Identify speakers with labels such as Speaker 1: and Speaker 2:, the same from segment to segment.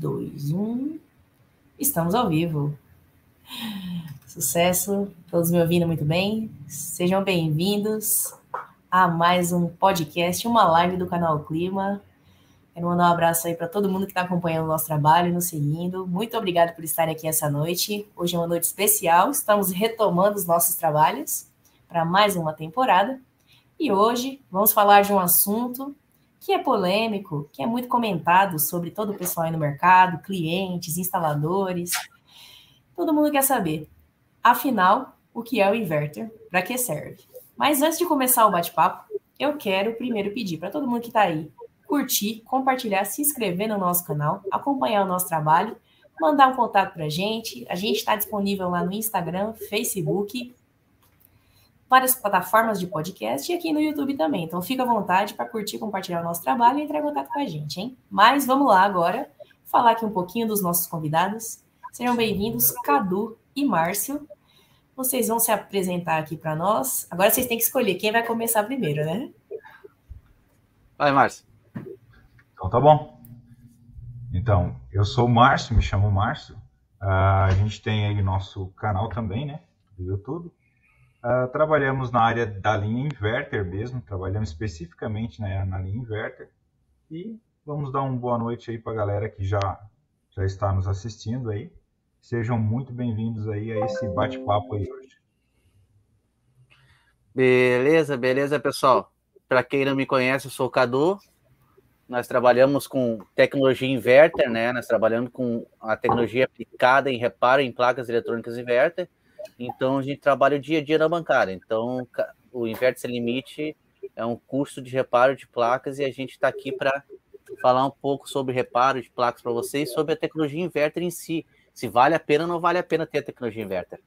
Speaker 1: dois, um. Estamos ao vivo. Sucesso, todos me ouvindo muito bem. Sejam bem-vindos a mais um podcast, uma live do canal Clima. Quero mandar um abraço aí para todo mundo que está acompanhando o nosso trabalho nos seguindo. Muito obrigado por estarem aqui essa noite. Hoje é uma noite especial, estamos retomando os nossos trabalhos para mais uma temporada. E hoje vamos falar de um assunto que é polêmico, que é muito comentado sobre todo o pessoal aí no mercado, clientes, instaladores. Todo mundo quer saber, afinal, o que é o inverter, para que serve. Mas antes de começar o bate-papo, eu quero primeiro pedir para todo mundo que está aí curtir, compartilhar, se inscrever no nosso canal, acompanhar o nosso trabalho, mandar um contato para a gente. A gente está disponível lá no Instagram, Facebook várias plataformas de podcast e aqui no YouTube também. Então fica à vontade para curtir, compartilhar o nosso trabalho e entrar em contato com a gente, hein? Mas vamos lá agora falar aqui um pouquinho dos nossos convidados. Sejam bem-vindos, Cadu e Márcio. Vocês vão se apresentar aqui para nós. Agora vocês têm que escolher quem vai começar primeiro, né?
Speaker 2: Vai, Márcio.
Speaker 3: Então tá bom. Então, eu sou o Márcio, me chamo Márcio. Uh, a gente tem aí nosso canal também, né? Do YouTube. Uh, trabalhamos na área da linha inverter mesmo, trabalhamos especificamente na, na linha inverter. E vamos dar uma boa noite aí para a galera que já, já está nos assistindo aí. Sejam muito bem-vindos aí a esse bate-papo aí hoje.
Speaker 2: Beleza, beleza, pessoal. Para quem não me conhece, eu sou o Cadu. Nós trabalhamos com tecnologia inverter, né? Nós trabalhamos com a tecnologia aplicada em reparo em placas eletrônicas inverter então a gente trabalha o dia a dia na bancada. Então o Inverte Sem Limite é um curso de reparo de placas e a gente está aqui para falar um pouco sobre reparo de placas para vocês, sobre a tecnologia inverter em si. Se vale a pena ou não vale a pena ter a tecnologia inverter.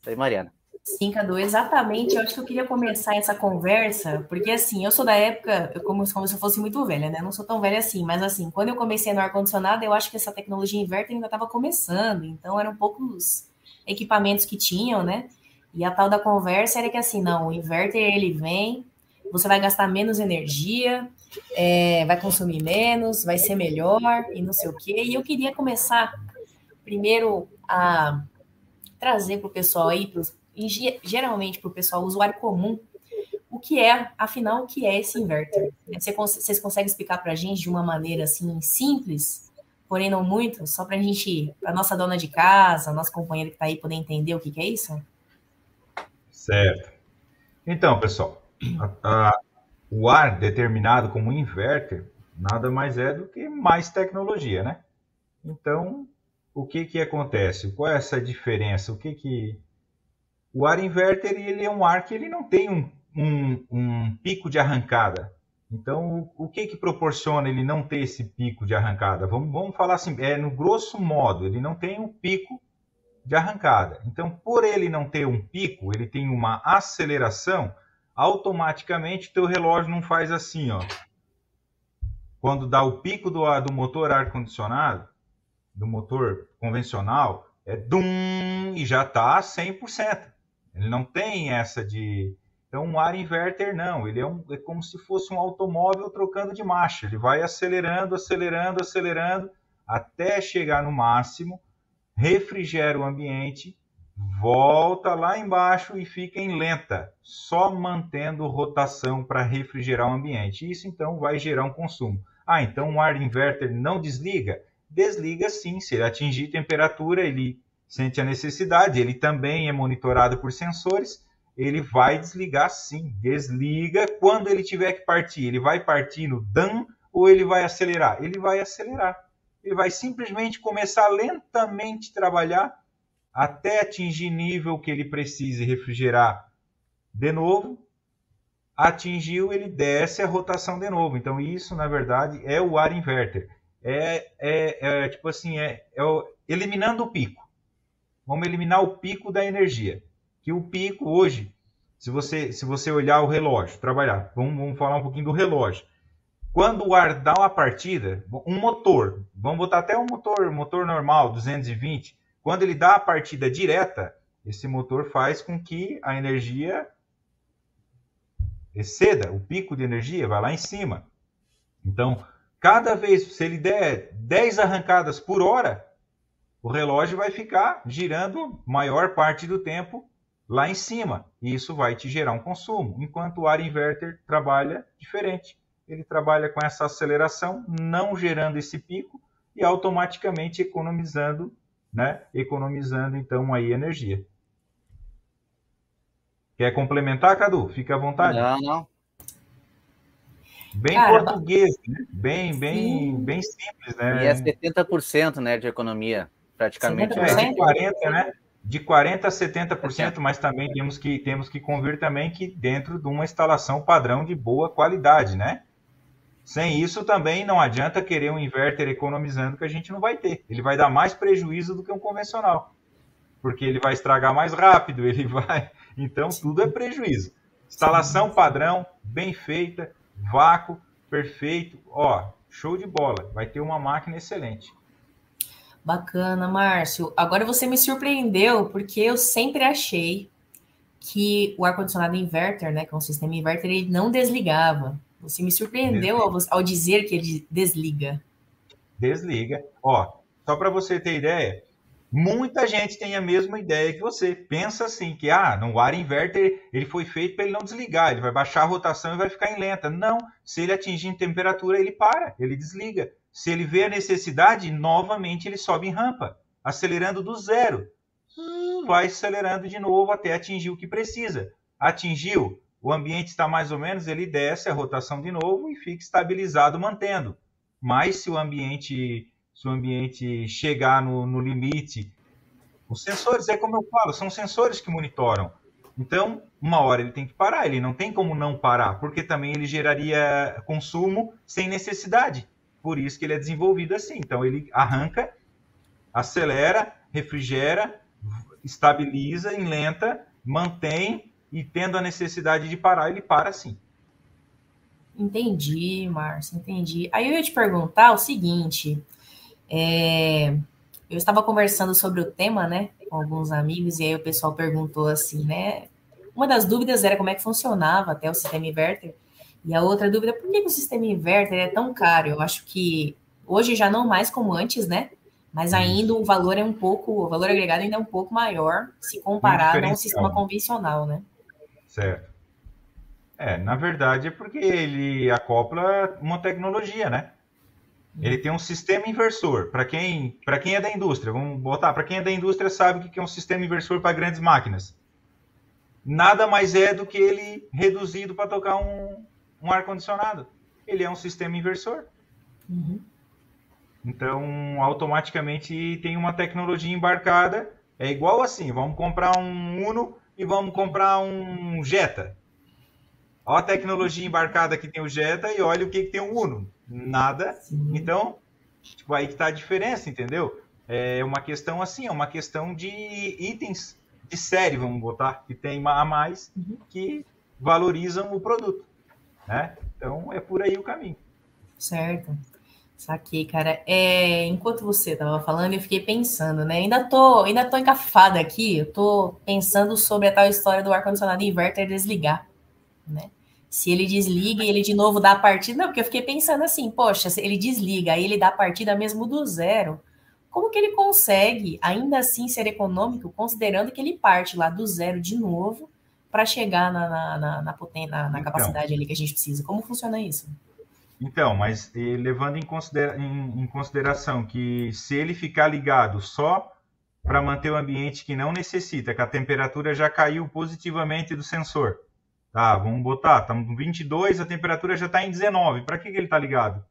Speaker 2: Isso aí, Mariana.
Speaker 1: Sim, Cadu, exatamente. Eu acho que eu queria começar essa conversa, porque assim, eu sou da época, como, como se eu fosse muito velha, né? Não sou tão velha assim, mas assim, quando eu comecei no ar-condicionado, eu acho que essa tecnologia inverter ainda estava começando, então eram poucos equipamentos que tinham, né? E a tal da conversa era que assim, não, o inverter ele vem, você vai gastar menos energia, é, vai consumir menos, vai ser melhor e não sei o quê. E eu queria começar primeiro a trazer para o pessoal aí, pros, geralmente para o pessoal, usuário comum, o que é, afinal, o que é esse inverter? Vocês conseguem explicar para a gente de uma maneira assim simples porém não muito, só para a gente, para nossa dona de casa, nosso companheiro que está aí poder entender o que, que, é isso?
Speaker 3: Certo. Então, pessoal, a, a, o ar determinado como inverter nada mais é do que mais tecnologia, né? Então, o que que acontece? Qual é essa diferença? O que que o ar inverter ele é um ar que ele não tem um, um, um pico de arrancada. Então, o, que que proporciona ele não ter esse pico de arrancada? Vamos, vamos falar assim, é no grosso modo, ele não tem um pico de arrancada. Então, por ele não ter um pico, ele tem uma aceleração, automaticamente teu relógio não faz assim, ó. Quando dá o pico do, do motor ar-condicionado, do motor convencional, é dum e já está 100%. Ele não tem essa de então, um ar inverter não, ele é, um, é como se fosse um automóvel trocando de marcha. Ele vai acelerando, acelerando, acelerando, até chegar no máximo, refrigera o ambiente, volta lá embaixo e fica em lenta, só mantendo rotação para refrigerar o ambiente. Isso então vai gerar um consumo. Ah, então um ar inverter não desliga? Desliga sim, se ele atingir temperatura, ele sente a necessidade, ele também é monitorado por sensores ele vai desligar sim. Desliga quando ele tiver que partir. Ele vai partir no dan ou ele vai acelerar? Ele vai acelerar. Ele vai simplesmente começar lentamente trabalhar até atingir nível que ele precise refrigerar de novo. Atingiu, ele desce a rotação de novo. Então, isso, na verdade, é o ar inverter. É, é, é tipo assim, é, é eliminando o pico. Vamos eliminar o pico da energia que o pico hoje, se você, se você olhar o relógio, trabalhar, vamos, vamos falar um pouquinho do relógio. Quando o ar dá uma partida, um motor, vamos botar até um motor, motor normal, 220, quando ele dá a partida direta, esse motor faz com que a energia exceda, o pico de energia vai lá em cima. Então, Cada vez, se ele der 10 arrancadas por hora, o relógio vai ficar girando maior parte do tempo lá em cima. E isso vai te gerar um consumo. Enquanto o ar inverter trabalha diferente. Ele trabalha com essa aceleração, não gerando esse pico e automaticamente economizando, né? Economizando então aí energia. Quer complementar, Cadu? Fica à vontade.
Speaker 2: Não, não.
Speaker 3: Bem Cara, português, né? bem, bem, bem simples, né?
Speaker 2: E é 70% né, de economia, praticamente.
Speaker 3: É, de 40%, né? De 40% a 70%, mas também temos que, temos que convir também que dentro de uma instalação padrão de boa qualidade, né? Sem isso também não adianta querer um inverter economizando que a gente não vai ter. Ele vai dar mais prejuízo do que um convencional. Porque ele vai estragar mais rápido, ele vai. Então tudo é prejuízo. Instalação padrão, bem feita, vácuo, perfeito. Ó, show de bola. Vai ter uma máquina excelente.
Speaker 1: Bacana, Márcio. Agora você me surpreendeu, porque eu sempre achei que o ar-condicionado inverter, né, que é um sistema inverter, ele não desligava. Você me surpreendeu ao, ao dizer que ele desliga.
Speaker 3: Desliga. Ó, só para você ter ideia, Muita gente tem a mesma ideia que você. Pensa assim, que ah, no ar inverter ele foi feito para ele não desligar, ele vai baixar a rotação e vai ficar em lenta. Não, se ele atingir em temperatura, ele para, ele desliga. Se ele vê a necessidade, novamente ele sobe em rampa, acelerando do zero. Vai acelerando de novo até atingir o que precisa. Atingiu, o ambiente está mais ou menos, ele desce a rotação de novo e fica estabilizado mantendo. Mas se o ambiente se o ambiente chegar no, no limite. Os sensores, é como eu falo, são sensores que monitoram. Então, uma hora ele tem que parar, ele não tem como não parar, porque também ele geraria consumo sem necessidade. Por isso que ele é desenvolvido assim. Então, ele arranca, acelera, refrigera, estabiliza em lenta, mantém e tendo a necessidade de parar, ele para sim.
Speaker 1: Entendi, Márcio, entendi. Aí eu ia te perguntar o seguinte: é, eu estava conversando sobre o tema, né, com alguns amigos, e aí o pessoal perguntou assim, né? Uma das dúvidas era como é que funcionava até o sistema inverter, e a outra dúvida, por que, o sistema inverter é tão caro? Eu acho que hoje já não mais como antes, né? Mas ainda o valor é um pouco, o valor agregado ainda é um pouco maior se comparado a um sistema convencional, né?
Speaker 3: Certo. É, na verdade é porque ele acopla uma tecnologia, né? Ele tem um sistema inversor. Para quem, quem é da indústria, vamos botar, para quem é da indústria sabe o que é um sistema inversor para grandes máquinas. Nada mais é do que ele reduzido para tocar um, um ar-condicionado. Ele é um sistema inversor. Uhum. Então, automaticamente tem uma tecnologia embarcada. É igual assim: vamos comprar um Uno e vamos comprar um Jetta. Olha a tecnologia embarcada que tem o Jetta e olha o que, que tem o Uno nada. Sim. Então, tipo, aí que tá a diferença, entendeu? É uma questão assim, é uma questão de itens de série, vamos botar, que tem a mais uhum. que valorizam o produto, né? Então é por aí o caminho.
Speaker 1: Certo. Saquei, cara. É, enquanto você estava falando, eu fiquei pensando, né? Ainda tô, ainda tô encafada aqui. Eu tô pensando sobre a tal história do ar-condicionado inverter desligar, né? Se ele desliga e ele de novo dá a partida. Não, porque eu fiquei pensando assim, poxa, se ele desliga, aí ele dá a partida mesmo do zero. Como que ele consegue ainda assim ser econômico, considerando que ele parte lá do zero de novo para chegar na, na, na, na, na, na então, capacidade ali que a gente precisa? Como funciona isso?
Speaker 3: Então, mas levando em, considera em, em consideração que se ele ficar ligado só para manter o ambiente que não necessita, que a temperatura já caiu positivamente do sensor, Tá, vamos botar, estamos com 22, a temperatura já está em 19. Para que, que ele está ligado?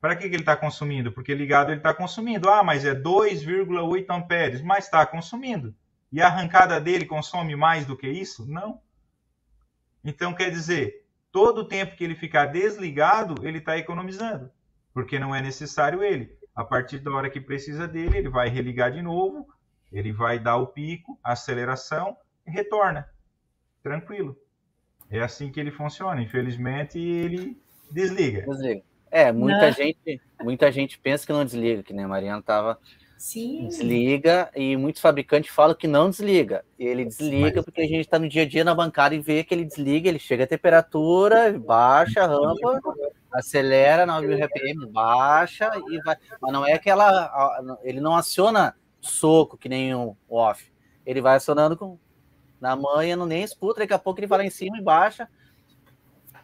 Speaker 3: Para que, que ele está consumindo? Porque ligado ele está consumindo. Ah, mas é 2,8 amperes, mas está consumindo. E a arrancada dele consome mais do que isso? Não. Então quer dizer, todo o tempo que ele ficar desligado, ele está economizando, porque não é necessário ele. A partir da hora que precisa dele, ele vai religar de novo, ele vai dar o pico, a aceleração e retorna. Tranquilo. É assim que ele funciona. Infelizmente, ele desliga.
Speaker 2: Desliga. É, muita gente, muita gente pensa que não desliga, que nem a Mariana estava.
Speaker 1: Sim.
Speaker 2: Desliga e muitos fabricantes falam que não desliga. Ele desliga Mas... porque a gente está no dia a dia na bancada e vê que ele desliga, ele chega a temperatura, baixa a rampa Acelera 9 mil RPM, baixa e vai. Mas não é aquela. Ele não aciona soco que nem o off. Ele vai acionando com. Na manha, não nem escuta, daqui a pouco ele vai lá em cima e baixa.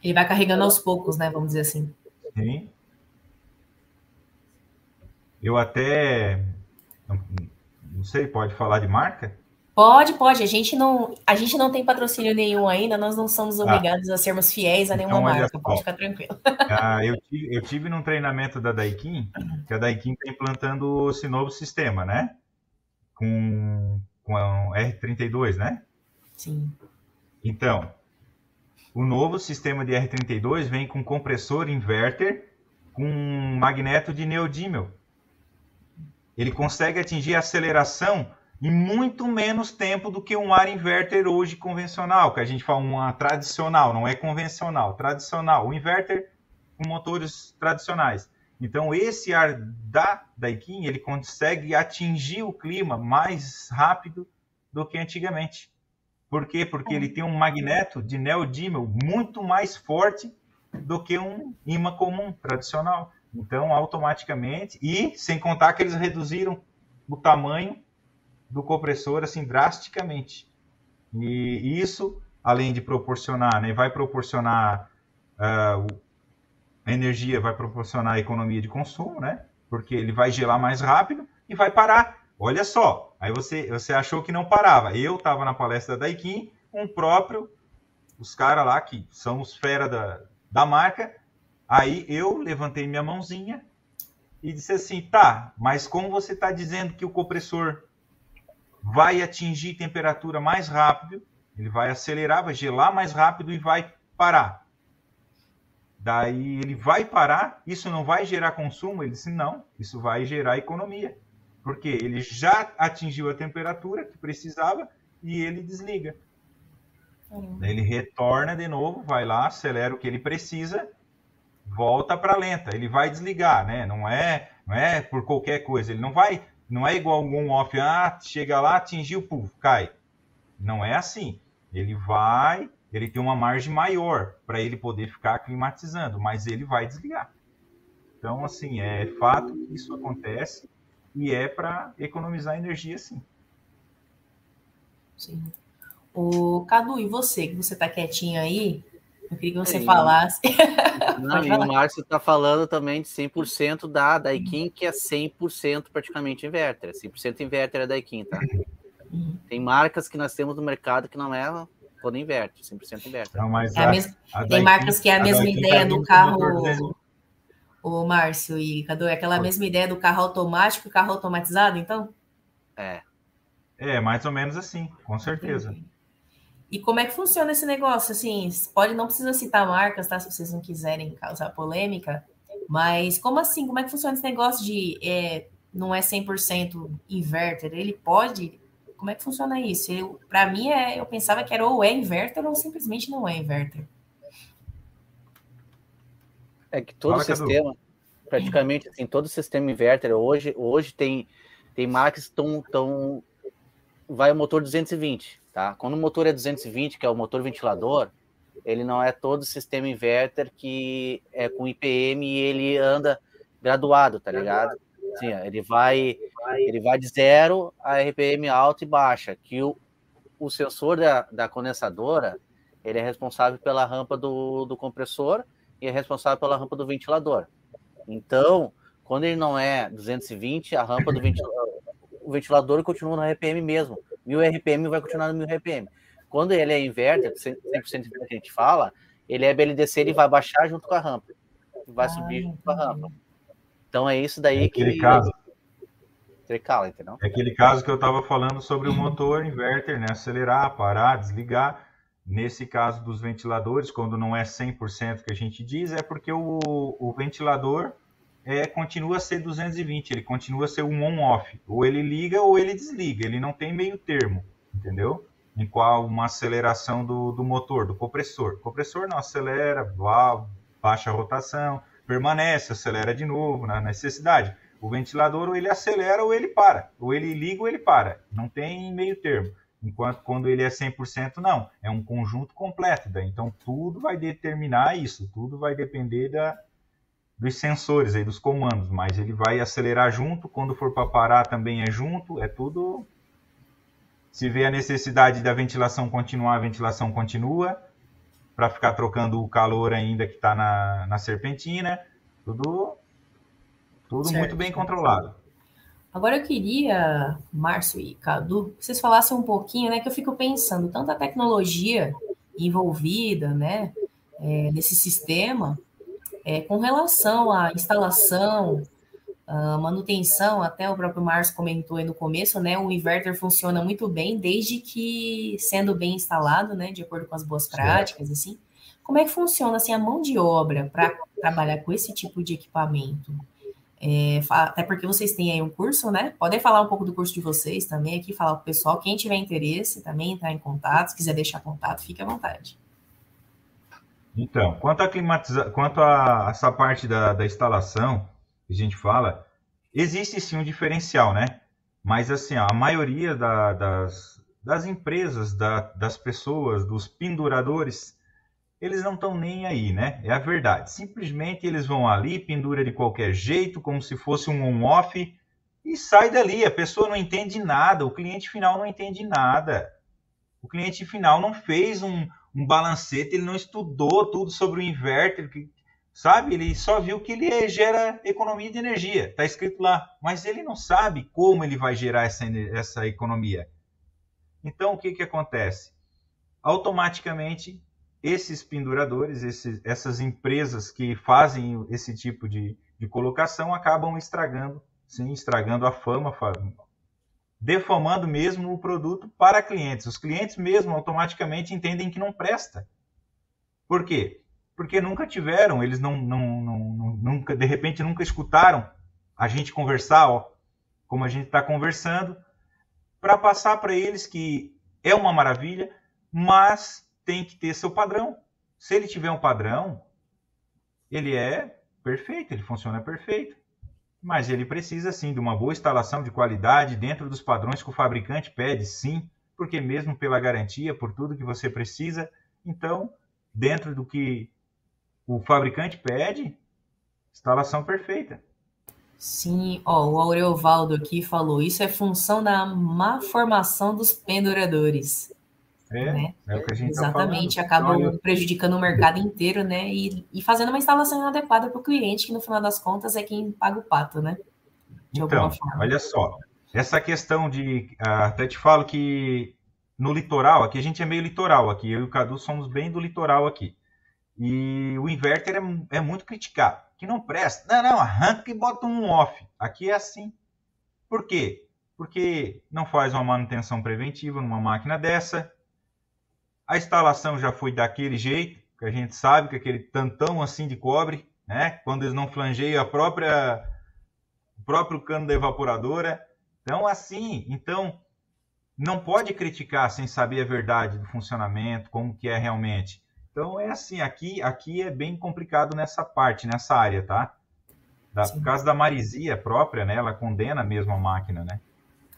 Speaker 1: Ele vai carregando aos poucos, né? Vamos dizer assim. Sim.
Speaker 3: Eu até. Não sei, pode falar de marca?
Speaker 1: Pode, pode. A gente não, a gente não tem patrocínio nenhum ainda, nós não somos ah. obrigados ah, a sermos fiéis a nenhuma então, marca. Pode ficar tranquilo.
Speaker 3: Ah, eu, tive, eu tive num treinamento da Daikin, que a Daikin está implantando esse novo sistema, né? Com, com a R32, né?
Speaker 1: Sim.
Speaker 3: Então, o novo sistema de R32 vem com compressor inverter com magneto de neodímel. Ele consegue atingir a aceleração em muito menos tempo do que um ar inverter hoje convencional, que a gente fala uma tradicional, não é convencional, tradicional, o inverter com motores tradicionais. Então esse ar da Daikin, ele consegue atingir o clima mais rápido do que antigamente. Por quê? Porque ele tem um magneto de neodímel muito mais forte do que um imã comum tradicional. Então, automaticamente, e sem contar que eles reduziram o tamanho do compressor assim drasticamente. E isso, além de proporcionar, né, vai proporcionar uh, energia, vai proporcionar economia de consumo, né? Porque ele vai gelar mais rápido e vai parar. Olha só, aí você, você achou que não parava. Eu estava na palestra da Daikin, um próprio, os caras lá que são os fera da, da marca, aí eu levantei minha mãozinha e disse assim, tá, mas como você está dizendo que o compressor vai atingir temperatura mais rápido, ele vai acelerar, vai gelar mais rápido e vai parar. Daí ele vai parar, isso não vai gerar consumo? Ele disse, não, isso vai gerar economia. Porque ele já atingiu a temperatura que precisava e ele desliga. Daí ele retorna de novo, vai lá, acelera o que ele precisa, volta para lenta. Ele vai desligar, né? Não é, não é por qualquer coisa. Ele não vai não é igual um off, ah, chega lá, atingiu, puf, cai. Não é assim. Ele vai, ele tem uma margem maior para ele poder ficar climatizando, mas ele vai desligar. Então, assim, é fato que isso acontece e é para economizar energia, sim.
Speaker 1: Sim. O Cadu, e você, que você está quietinho aí, eu queria que você falasse.
Speaker 2: Não, e o Márcio está falando também de 100% da Daikin, que é 100% praticamente inverter. 100% inverter é Daikin, tá? Uhum. Tem marcas que nós temos no mercado que não é todo inverter, 100% inverter. Não,
Speaker 1: mas é a, a mesma, a tem marcas que é a, mesma ideia do carro. O Márcio e Cadu, é aquela mesma ideia do carro automático e carro automatizado, então?
Speaker 2: É.
Speaker 3: É, mais ou menos assim, com certeza. Entendi.
Speaker 1: E como é que funciona esse negócio? Assim, pode não precisa citar marcas, tá? Se vocês não quiserem causar polêmica, mas como assim? Como é que funciona esse negócio de é, não é 100% inverter? Ele pode? Como é que funciona isso? Para mim, é, eu pensava que era ou é inverter ou simplesmente não é inverter.
Speaker 2: É que todo Fala, sistema, Cadu. praticamente assim, todo sistema inverter hoje, hoje tem, tem marcas que estão. Tão, vai o motor 220 Tá? Quando o motor é 220, que é o motor ventilador, ele não é todo sistema inverter que é com IPM e ele anda graduado, tá ligado? Sim, ele vai ele vai de zero a RPM alta e baixa, que o, o sensor da, da condensadora ele é responsável pela rampa do, do compressor e é responsável pela rampa do ventilador. Então, quando ele não é 220, a rampa do ventilador, o ventilador continua no RPM mesmo. 1000 RPM vai continuar no 1000 RPM. Quando ele é inverter, 100% que a gente fala, ele é BLDC, ele vai baixar junto com a rampa. Vai ah, subir junto com a rampa. Então é isso daí é
Speaker 3: aquele que. Caso.
Speaker 2: Tricala, entendeu?
Speaker 3: É aquele caso que eu estava falando sobre o motor inverter, né? Acelerar, parar, desligar. Nesse caso dos ventiladores, quando não é 100% que a gente diz, é porque o, o ventilador é, continua a ser 220, ele continua a ser um on-off. Ou ele liga ou ele desliga, ele não tem meio termo, entendeu? Em qual uma aceleração do, do motor, do compressor. O compressor não acelera, baixa a rotação, permanece, acelera de novo na necessidade. O ventilador ou ele acelera ou ele para, ou ele liga ou ele para, não tem meio termo. Enquanto quando ele é 100% não, é um conjunto completo. Daí. Então tudo vai determinar isso, tudo vai depender da, dos sensores aí, dos comandos, mas ele vai acelerar junto, quando for para parar também é junto, é tudo. Se vê a necessidade da ventilação continuar, a ventilação continua, para ficar trocando o calor ainda que está na, na serpentina, tudo, tudo muito bem controlado.
Speaker 1: Agora eu queria, Márcio e Cadu, que vocês falassem um pouquinho, né, que eu fico pensando, tanta tecnologia envolvida, né, é, nesse sistema, é, com relação à instalação, manutenção, até o próprio Márcio comentou aí no começo, né, o inverter funciona muito bem desde que sendo bem instalado, né, de acordo com as boas práticas, assim. Como é que funciona, assim, a mão de obra para trabalhar com esse tipo de equipamento? É, até porque vocês têm aí um curso, né? Podem falar um pouco do curso de vocês também aqui, falar para o pessoal. Quem tiver interesse também, entrar em contato, se quiser deixar contato, fique à vontade.
Speaker 3: Então, quanto a climatiza... quanto a essa parte da, da instalação que a gente fala, existe sim um diferencial, né? Mas assim, a maioria da, das, das empresas, da, das pessoas, dos penduradores, eles não estão nem aí, né? É a verdade. Simplesmente eles vão ali, pendura de qualquer jeito, como se fosse um on-off, e sai dali. A pessoa não entende nada, o cliente final não entende nada. O cliente final não fez um, um balancete, ele não estudou tudo sobre o inverter, sabe? Ele só viu que ele gera economia de energia, está escrito lá, mas ele não sabe como ele vai gerar essa, essa economia. Então, o que, que acontece? Automaticamente, esses penduradores, esses, essas empresas que fazem esse tipo de, de colocação acabam estragando, sim, estragando a fama, defamando mesmo o produto para clientes. Os clientes mesmo automaticamente entendem que não presta. Por quê? Porque nunca tiveram, eles não, não, não, nunca, de repente nunca escutaram a gente conversar, ó, como a gente está conversando, para passar para eles que é uma maravilha, mas tem que ter seu padrão. Se ele tiver um padrão, ele é perfeito, ele funciona perfeito. Mas ele precisa sim de uma boa instalação de qualidade dentro dos padrões que o fabricante pede, sim, porque mesmo pela garantia, por tudo que você precisa, então, dentro do que o fabricante pede, instalação perfeita.
Speaker 1: Sim, ó, o Aureovaldo aqui falou, isso é função da má formação dos penduradores.
Speaker 3: É, né? é o que a gente
Speaker 1: tá Exatamente, tá acabam prejudicando o mercado inteiro, né? E, e fazendo uma instalação inadequada para o cliente, que no final das contas é quem paga o pato, né?
Speaker 3: De então, olha só, essa questão de. Ah, até te falo que no litoral, aqui a gente é meio litoral, aqui eu e o Cadu somos bem do litoral aqui. E o inverter é, é muito criticado, que não presta. Não, não, arranca e bota um off. Aqui é assim. Por quê? Porque não faz uma manutenção preventiva numa máquina dessa, a instalação já foi daquele jeito, que a gente sabe que aquele tantão assim de cobre, né? Quando eles não flangeiam a própria o próprio cano da evaporadora. Então assim, então não pode criticar sem saber a verdade do funcionamento, como que é realmente. Então é assim, aqui aqui é bem complicado nessa parte, nessa área, tá? Da, por causa da marisia própria, né? Ela condena mesmo a máquina, né?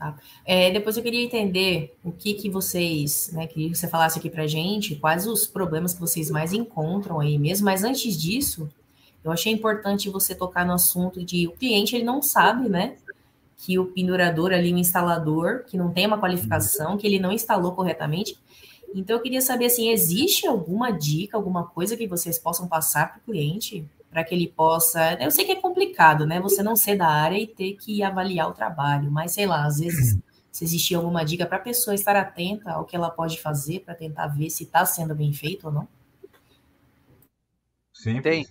Speaker 1: Tá? É, depois eu queria entender o que, que vocês, né, queria que você falasse aqui para gente, quais os problemas que vocês mais encontram aí mesmo, mas antes disso, eu achei importante você tocar no assunto de o cliente, ele não sabe, né, que o pendurador ali, o instalador, que não tem uma qualificação, que ele não instalou corretamente, então eu queria saber, assim, existe alguma dica, alguma coisa que vocês possam passar para o cliente para que ele possa. Eu sei que é complicado, né? Você não ser da área e ter que avaliar o trabalho, mas sei lá, às vezes se existir alguma dica para a pessoa estar atenta ao que ela pode fazer para tentar ver se está sendo bem feito ou não.
Speaker 2: Sim, tem.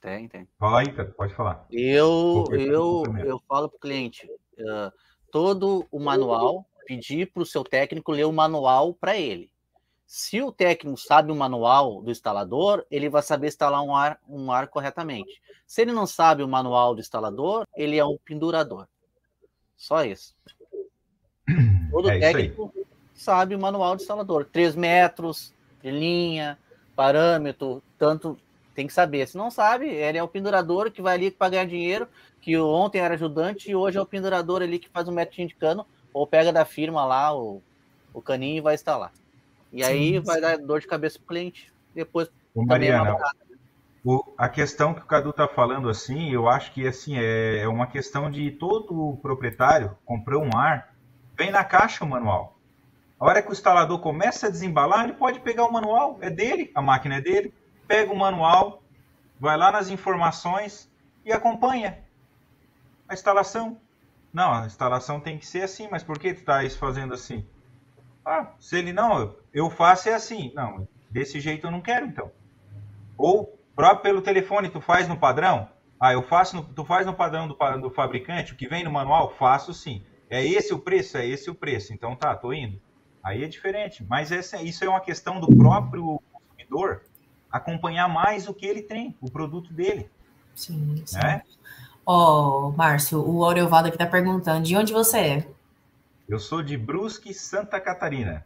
Speaker 2: Tem, tem.
Speaker 3: Fala aí, cara, pode falar.
Speaker 2: Eu, eu, eu falo para o cliente, uh, todo o manual, pedir para o seu técnico ler o manual para ele. Se o técnico sabe o manual do instalador, ele vai saber instalar um ar, um ar corretamente. Se ele não sabe o manual do instalador, ele é um pendurador. Só isso. Todo é técnico isso sabe o manual do instalador. 3 metros de linha, parâmetro, tanto tem que saber. Se não sabe, ele é o pendurador que vai ali para ganhar dinheiro, que ontem era ajudante e hoje é o pendurador ali que faz um metro de cano, ou pega da firma lá o, o caninho e vai instalar. E aí sim, vai dar dor de cabeça pro cliente. Depois
Speaker 3: Ô, Mariana, O, a questão que o Cadu está falando assim, eu acho que assim é, é uma questão de todo proprietário comprou um ar, vem na caixa o manual. A hora que o instalador começa a desembalar, ele pode pegar o manual, é dele, a máquina é dele, pega o manual, vai lá nas informações e acompanha a instalação. Não, a instalação tem que ser assim, mas por que tu está fazendo assim? Ah, se ele não, eu faço é assim. Não, desse jeito eu não quero então. Ou próprio pelo telefone, tu faz no padrão? Ah, eu faço, no, tu faz no padrão do, do fabricante, o que vem no manual? Faço sim. É esse o preço? É esse o preço. Então tá, tô indo. Aí é diferente. Mas essa, isso é uma questão do próprio consumidor acompanhar mais o que ele tem, o produto dele.
Speaker 1: Sim, sim. É? Ó, oh, Márcio, o Aureovaldo aqui tá perguntando, de onde você é?
Speaker 3: Eu sou de Brusque, Santa Catarina.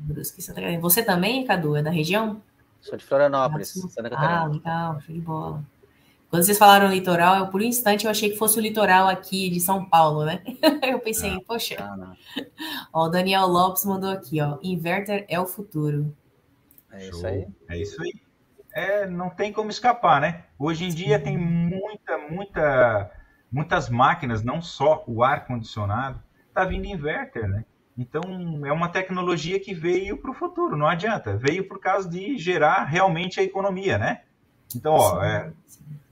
Speaker 1: Brusque, Santa Catarina. Você também, Cadu, é da região?
Speaker 2: Sou de Florianópolis, Santa Catarina.
Speaker 1: Ah, legal, show de bola. Quando vocês falaram litoral, eu, por um instante eu achei que fosse o litoral aqui de São Paulo, né? eu pensei, não, poxa. Não, não. Ó, o Daniel Lopes mandou aqui, ó. Inverter é o futuro.
Speaker 2: É isso aí.
Speaker 3: É isso aí. É, não tem como escapar, né? Hoje em dia tem muita, muita, muitas máquinas, não só o ar condicionado, tá vindo inverter, né? Então, é uma tecnologia que veio para o futuro, não adianta. Veio por causa de gerar realmente a economia, né? Então, ó, é,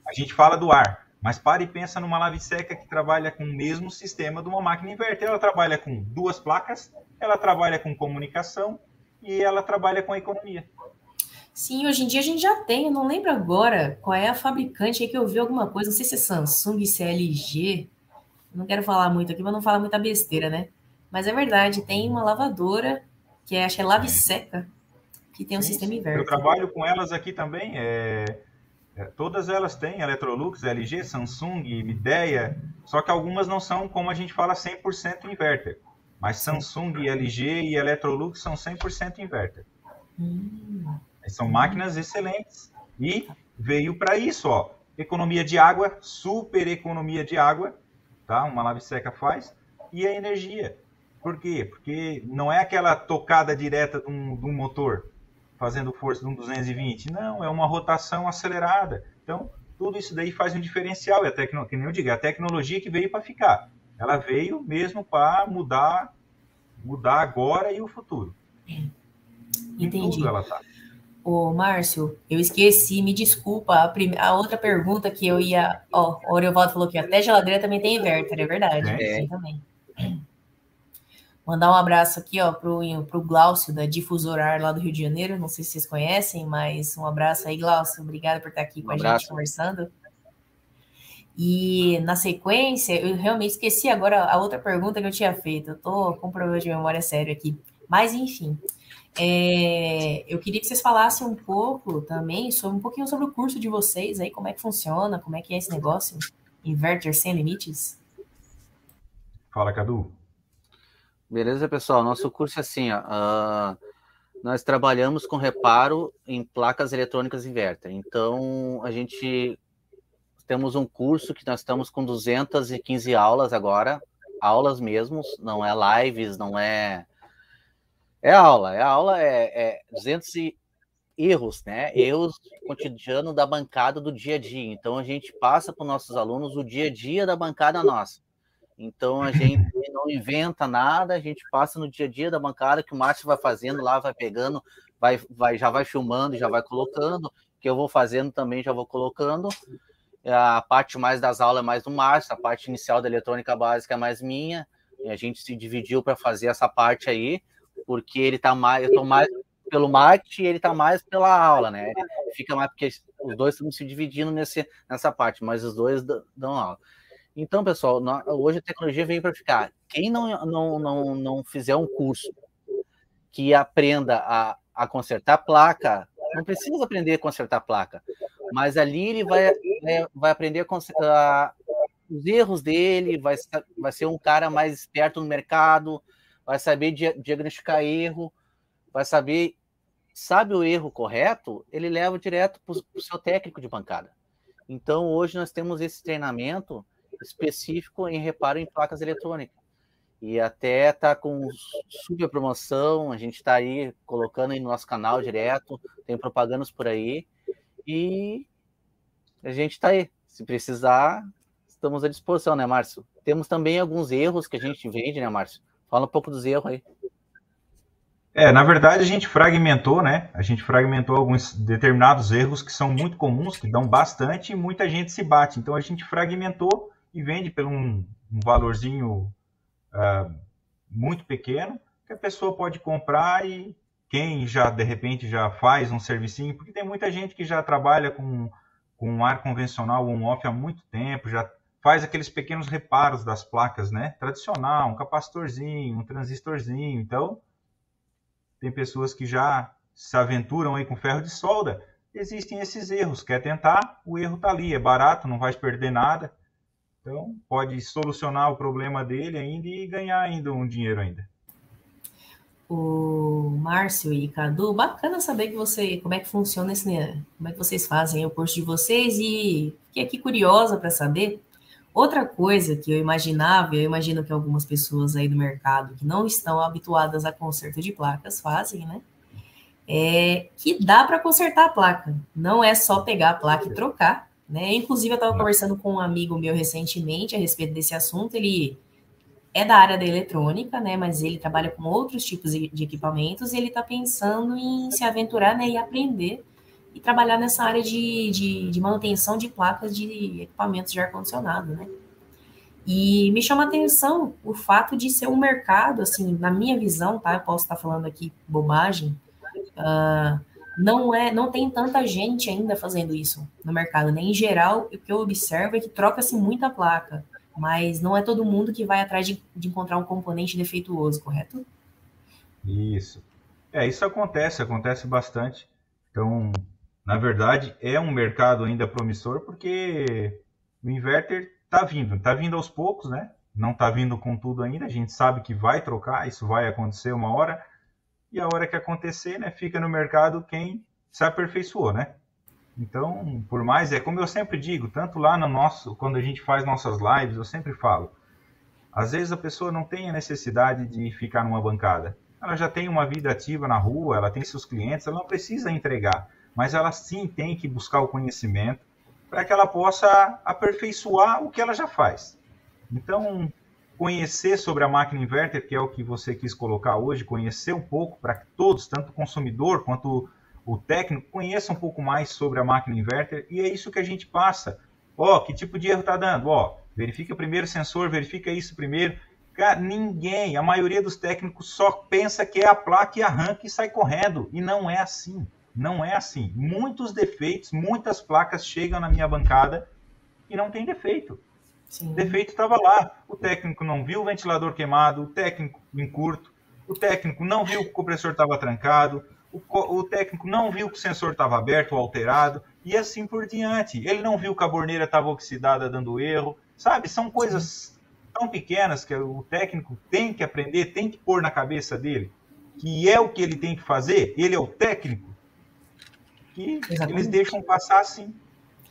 Speaker 3: a gente fala do ar, mas para e pensa numa lave seca que trabalha com o mesmo sistema de uma máquina inverter. Ela trabalha com duas placas, ela trabalha com comunicação e ela trabalha com a economia.
Speaker 1: Sim, hoje em dia a gente já tem, eu não lembro agora qual é a fabricante aí que eu vi alguma coisa, não sei se é Samsung, se é LG. Não quero falar muito aqui, mas não falar muita besteira, né? Mas é verdade, tem uma lavadora, que é, acho que é lave seca, que tem um sim, sistema inverso.
Speaker 3: Eu trabalho com elas aqui também. É, é, todas elas têm Electrolux, LG, Samsung, Midea, só que algumas não são, como a gente fala, 100% inverter. Mas Samsung, LG e Electrolux são 100% inverter. Hum. São máquinas excelentes. E veio para isso, ó. Economia de água, super economia de água, tá? Uma lave seca faz. E a energia. Por quê? Porque não é aquela tocada direta de um, de um motor fazendo força de um 220. Não, é uma rotação acelerada. Então, tudo isso daí faz um diferencial. E a tecno... que nem eu digo, é a tecnologia que veio para ficar. Ela veio mesmo para mudar, mudar agora e o futuro.
Speaker 1: Entendi. ela tá. Ô, Márcio, eu esqueci, me desculpa, a, prime... a outra pergunta que eu ia. Ó, o Oriovaldo falou que até geladeira também tem inverter, é verdade. É. também. Mandar um abraço aqui, ó, pro, pro Glaucio, da Difusorar lá do Rio de Janeiro. Não sei se vocês conhecem, mas um abraço aí, Glaucio. Obrigado por estar aqui com um a abraço. gente conversando. E na sequência, eu realmente esqueci agora a outra pergunta que eu tinha feito. Eu tô com um problema de memória sério aqui. Mas, enfim, é, eu queria que vocês falassem um pouco também sobre um pouquinho sobre o curso de vocês aí, como é que funciona, como é que é esse negócio, Inverter Sem Limites.
Speaker 3: Fala, Cadu.
Speaker 2: Beleza, pessoal? Nosso curso é assim, ó, uh, nós trabalhamos com reparo em placas eletrônicas inverter. Então, a gente temos um curso que nós estamos com 215 aulas agora, aulas mesmo, não é lives, não é... É aula, é aula, é, é 200 e erros, né? Erros cotidiano da bancada do dia a dia. Então, a gente passa para os nossos alunos o dia a dia da bancada nossa. Então a gente não inventa nada, a gente passa no dia a dia da bancada que o Márcio vai fazendo lá, vai pegando, vai, vai, já vai filmando, já vai colocando, que eu vou fazendo também, já vou colocando. A parte mais das aulas é mais do Márcio, a parte inicial da eletrônica básica é mais minha, e a gente se dividiu para fazer essa parte aí, porque ele tá mais, eu tô mais pelo marketing e ele tá mais pela aula, né? Fica mais porque os dois estão se dividindo nesse, nessa parte, mas os dois dão aula. Então, pessoal, hoje a tecnologia veio para ficar. Quem não, não, não, não fizer um curso que aprenda a, a consertar placa, não precisa aprender a consertar placa, mas ali ele vai, vai aprender a consertar os erros dele, vai, vai ser um cara mais esperto no mercado, vai saber diagnosticar erro, vai saber, sabe o erro correto, ele leva direto para o seu técnico de bancada. Então, hoje nós temos esse treinamento específico em reparo em placas eletrônicas. E até tá com super promoção, a gente está aí colocando aí no nosso canal direto, tem propagandas por aí. E a gente está aí. Se precisar, estamos à disposição, né, Márcio? Temos também alguns erros que a gente vende, né, Márcio? Fala um pouco dos erros aí.
Speaker 3: É, na verdade a gente fragmentou, né? A gente fragmentou alguns determinados erros que são muito comuns, que dão bastante e muita gente se bate. Então a gente fragmentou e vende por um, um valorzinho uh, muito pequeno que a pessoa pode comprar e quem já de repente já faz um servicinho, porque tem muita gente que já trabalha com, com um ar convencional on-off há muito tempo, já faz aqueles pequenos reparos das placas, né? Tradicional, um capacitorzinho, um transistorzinho. Então, tem pessoas que já se aventuram aí com ferro de solda. Existem esses erros. Quer tentar? O erro está ali. É barato, não vai perder nada. Então, pode solucionar o problema dele ainda e ganhar ainda um dinheiro ainda.
Speaker 1: O Márcio e Cadu, bacana saber que você, como é que funciona esse, né? como é que vocês fazem o curso de vocês e fiquei aqui curiosa para saber Outra coisa que eu imaginava, eu imagino que algumas pessoas aí do mercado que não estão habituadas a conserto de placas fazem, né? É que dá para consertar a placa. Não é só pegar a placa e trocar, né? Inclusive, eu estava conversando com um amigo meu recentemente a respeito desse assunto. Ele é da área da eletrônica, né? Mas ele trabalha com outros tipos de equipamentos e ele está pensando em se aventurar né, e aprender e trabalhar nessa área de, de, de manutenção de placas de equipamentos de ar-condicionado, né? E me chama a atenção o fato de ser um mercado, assim, na minha visão, tá? Eu posso estar falando aqui bobagem, uh, não é, não tem tanta gente ainda fazendo isso no mercado, né? Em geral, o que eu observo é que troca-se muita placa, mas não é todo mundo que vai atrás de, de encontrar um componente defeituoso, correto?
Speaker 3: Isso. É, isso acontece, acontece bastante. Então, na verdade, é um mercado ainda promissor porque o inverter está vindo, está vindo aos poucos, né? Não está vindo com tudo ainda. A gente sabe que vai trocar, isso vai acontecer uma hora. E a hora que acontecer, né, fica no mercado quem se aperfeiçoou, né? Então, por mais é como eu sempre digo, tanto lá no nosso, quando a gente faz nossas lives, eu sempre falo, às vezes a pessoa não tem a necessidade de ficar numa bancada. Ela já tem uma vida ativa na rua, ela tem seus clientes, ela não precisa entregar mas ela sim tem que buscar o conhecimento para que ela possa aperfeiçoar o que ela já faz. Então, conhecer sobre a máquina inverter, que é o que você quis colocar hoje, conhecer um pouco para que todos, tanto o consumidor quanto o técnico, conheçam um pouco mais sobre a máquina inverter, e é isso que a gente passa. Ó, oh, que tipo de erro está dando? Ó, oh, verifica primeiro o sensor, verifica isso primeiro. Cara, ninguém, a maioria dos técnicos só pensa que é a placa e arranca e sai correndo, e não é assim. Não é assim. Muitos defeitos, muitas placas chegam na minha bancada e não tem defeito. Sim. O defeito estava lá. O técnico não viu o ventilador queimado, o técnico em curto, o técnico não viu que o compressor estava trancado, o, o, técnico não viu que o sensor estava aberto ou alterado, e assim por diante. Ele não viu que a borneira estava oxidada dando erro. Sabe? São coisas Sim. tão pequenas que o técnico tem que aprender, tem que pôr na cabeça dele, que é o que ele tem que fazer. Ele é o técnico que Exatamente. eles deixam passar assim.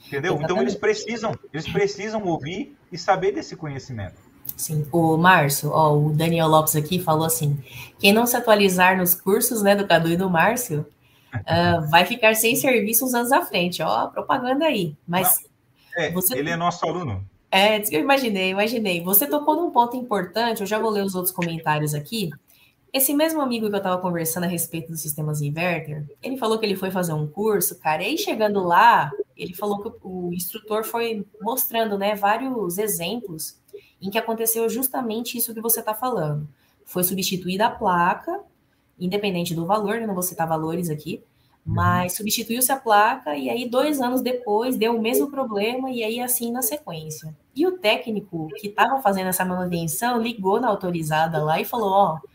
Speaker 3: Entendeu? Exatamente. Então eles precisam, eles precisam ouvir e saber desse conhecimento.
Speaker 1: Sim, o Márcio, ó, o Daniel Lopes aqui falou assim: quem não se atualizar nos cursos né, do Cadu e do Márcio uh, vai ficar sem serviço uns anos à frente, ó, propaganda aí. Mas
Speaker 3: é, você... ele é nosso aluno.
Speaker 1: É, eu imaginei, imaginei. Você tocou num ponto importante, eu já vou ler os outros comentários aqui. Esse mesmo amigo que eu estava conversando a respeito dos sistemas inverter, ele falou que ele foi fazer um curso, cara, e aí chegando lá, ele falou que o instrutor foi mostrando, né, vários exemplos em que aconteceu justamente isso que você está falando. Foi substituída a placa, independente do valor, né, não vou citar valores aqui, mas substituiu-se a placa e aí dois anos depois deu o mesmo problema e aí assim na sequência. E o técnico que estava fazendo essa manutenção ligou na autorizada lá e falou, ó, oh,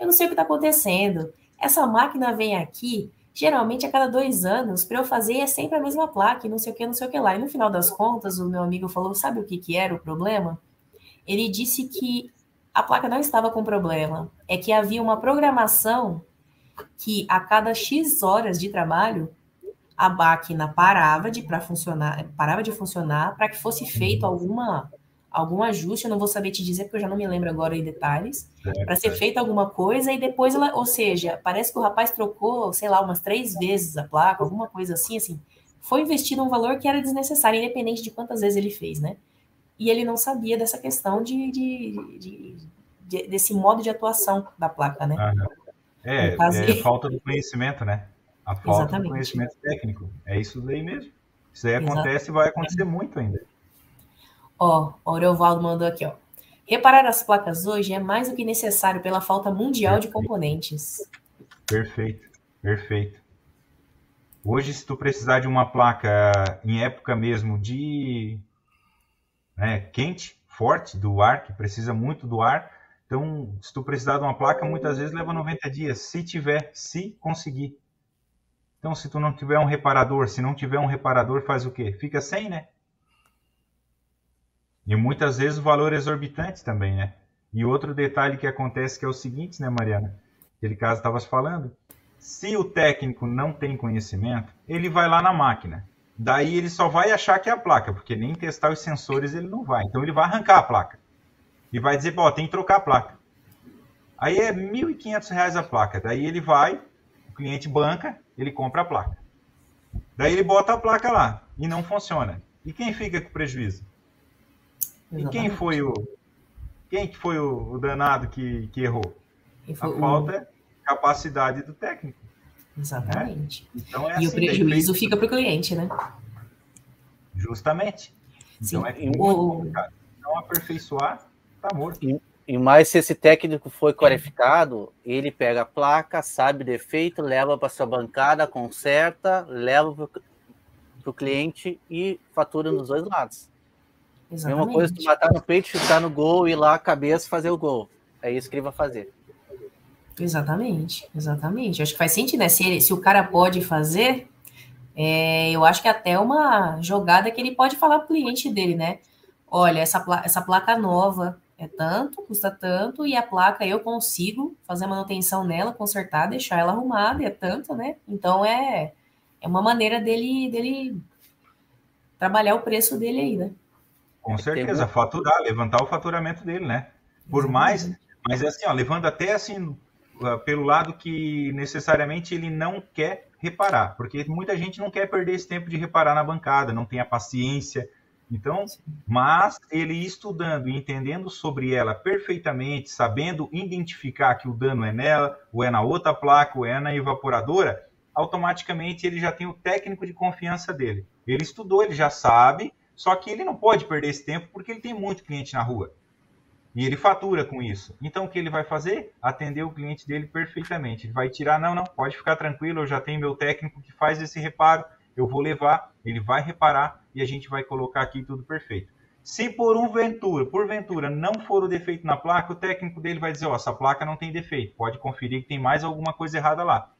Speaker 1: eu não sei o que está acontecendo. Essa máquina vem aqui, geralmente a cada dois anos, para eu fazer é sempre a mesma placa, e não sei o que, não sei o que lá. E no final das contas, o meu amigo falou: sabe o que, que era o problema? Ele disse que a placa não estava com problema, é que havia uma programação que a cada X horas de trabalho a máquina parava de para funcionar, parava de funcionar para que fosse feito alguma algum ajuste, eu não vou saber te dizer porque eu já não me lembro agora em detalhes, é, para ser é. feita alguma coisa e depois ela, ou seja, parece que o rapaz trocou, sei lá, umas três vezes a placa, alguma coisa assim, assim, foi investido um valor que era desnecessário, independente de quantas vezes ele fez, né? E ele não sabia dessa questão de, de, de, de desse modo de atuação da placa, né?
Speaker 3: Ah, é, caso, é falta do conhecimento, né? A falta Exatamente. do conhecimento técnico. É isso daí mesmo. Isso aí acontece e vai acontecer muito ainda.
Speaker 1: Ó, o Aureovaldo mandou aqui, ó. Reparar as placas hoje é mais do que necessário pela falta mundial perfeito. de componentes.
Speaker 3: Perfeito, perfeito. Hoje, se tu precisar de uma placa em época mesmo de né, quente, forte do ar, que precisa muito do ar, então, se tu precisar de uma placa, muitas vezes leva 90 dias, se tiver, se conseguir. Então, se tu não tiver um reparador, se não tiver um reparador, faz o quê? Fica sem, né? E muitas vezes o valor exorbitante também, né? E outro detalhe que acontece que é o seguinte, né, Mariana? Aquele caso estavas falando. Se o técnico não tem conhecimento, ele vai lá na máquina. Daí ele só vai achar que é a placa, porque nem testar os sensores ele não vai. Então ele vai arrancar a placa. E vai dizer, pô, tem que trocar a placa. Aí é R$ 1.500 a placa. Daí ele vai, o cliente banca, ele compra a placa. Daí ele bota a placa lá e não funciona. E quem fica com prejuízo? Exatamente. E quem foi o quem que foi o, o danado que, que errou? A falta de capacidade do técnico.
Speaker 1: Exatamente. Né? Então é e assim, o prejuízo fica para o cliente, né?
Speaker 3: Justamente. Então Sim. é muito o... complicado. Não aperfeiçoar, tá morto.
Speaker 2: E, e mais se esse técnico foi qualificado, ele pega a placa, sabe o defeito, leva para sua bancada, conserta, leva para o cliente e fatura nos dois lados. Exatamente. Mesma coisa que matar no peito, chutar no gol, ir lá a cabeça fazer o gol. É isso que ele vai fazer.
Speaker 1: Exatamente, exatamente. Acho que faz sentido, né? Se, ele, se o cara pode fazer, é, eu acho que até uma jogada que ele pode falar para o cliente dele, né? Olha, essa, essa placa nova é tanto, custa tanto, e a placa eu consigo fazer manutenção nela, consertar, deixar ela arrumada, e é tanto, né? Então é, é uma maneira dele, dele trabalhar o preço dele aí, né?
Speaker 3: Com certeza, tem... faturar, levantar o faturamento dele, né? Por mais, mas é assim, ó, levando até assim uh, pelo lado que necessariamente ele não quer reparar, porque muita gente não quer perder esse tempo de reparar na bancada, não tem a paciência. Então, mas ele estudando e entendendo sobre ela perfeitamente, sabendo identificar que o dano é nela, ou é na outra placa, ou é na evaporadora, automaticamente ele já tem o técnico de confiança dele. Ele estudou, ele já sabe, só que ele não pode perder esse tempo porque ele tem muito cliente na rua. E ele fatura com isso. Então o que ele vai fazer? Atender o cliente dele perfeitamente. Ele vai tirar, não, não, pode ficar tranquilo, eu já tenho meu técnico que faz esse reparo, eu vou levar, ele vai reparar e a gente vai colocar aqui tudo perfeito. Se por um ventura, por ventura, não for o defeito na placa, o técnico dele vai dizer, ó, essa placa não tem defeito, pode conferir que tem mais alguma coisa errada lá.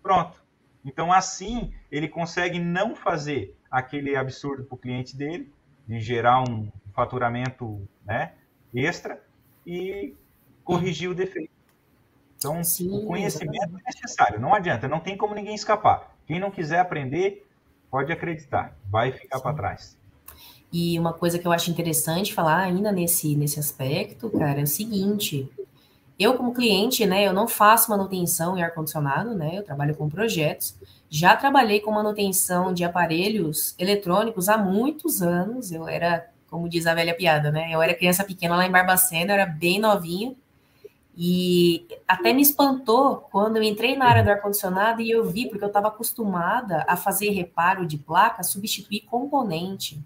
Speaker 3: Pronto. Então assim, ele consegue não fazer aquele absurdo para o cliente dele, de gerar um faturamento né, extra e corrigir o defeito. Então, Sim, o conhecimento é necessário, não adianta, não tem como ninguém escapar. Quem não quiser aprender, pode acreditar, vai ficar para trás.
Speaker 1: E uma coisa que eu acho interessante falar ainda nesse, nesse aspecto, cara, é o seguinte: eu, como cliente, né, eu não faço manutenção em ar-condicionado, né? Eu trabalho com projetos. Já trabalhei com manutenção de aparelhos eletrônicos há muitos anos. Eu era, como diz a velha piada, né? Eu era criança pequena lá em Barbacena, eu era bem novinha. E até me espantou quando eu entrei na área do ar-condicionado e eu vi, porque eu estava acostumada a fazer reparo de placa, substituir componente.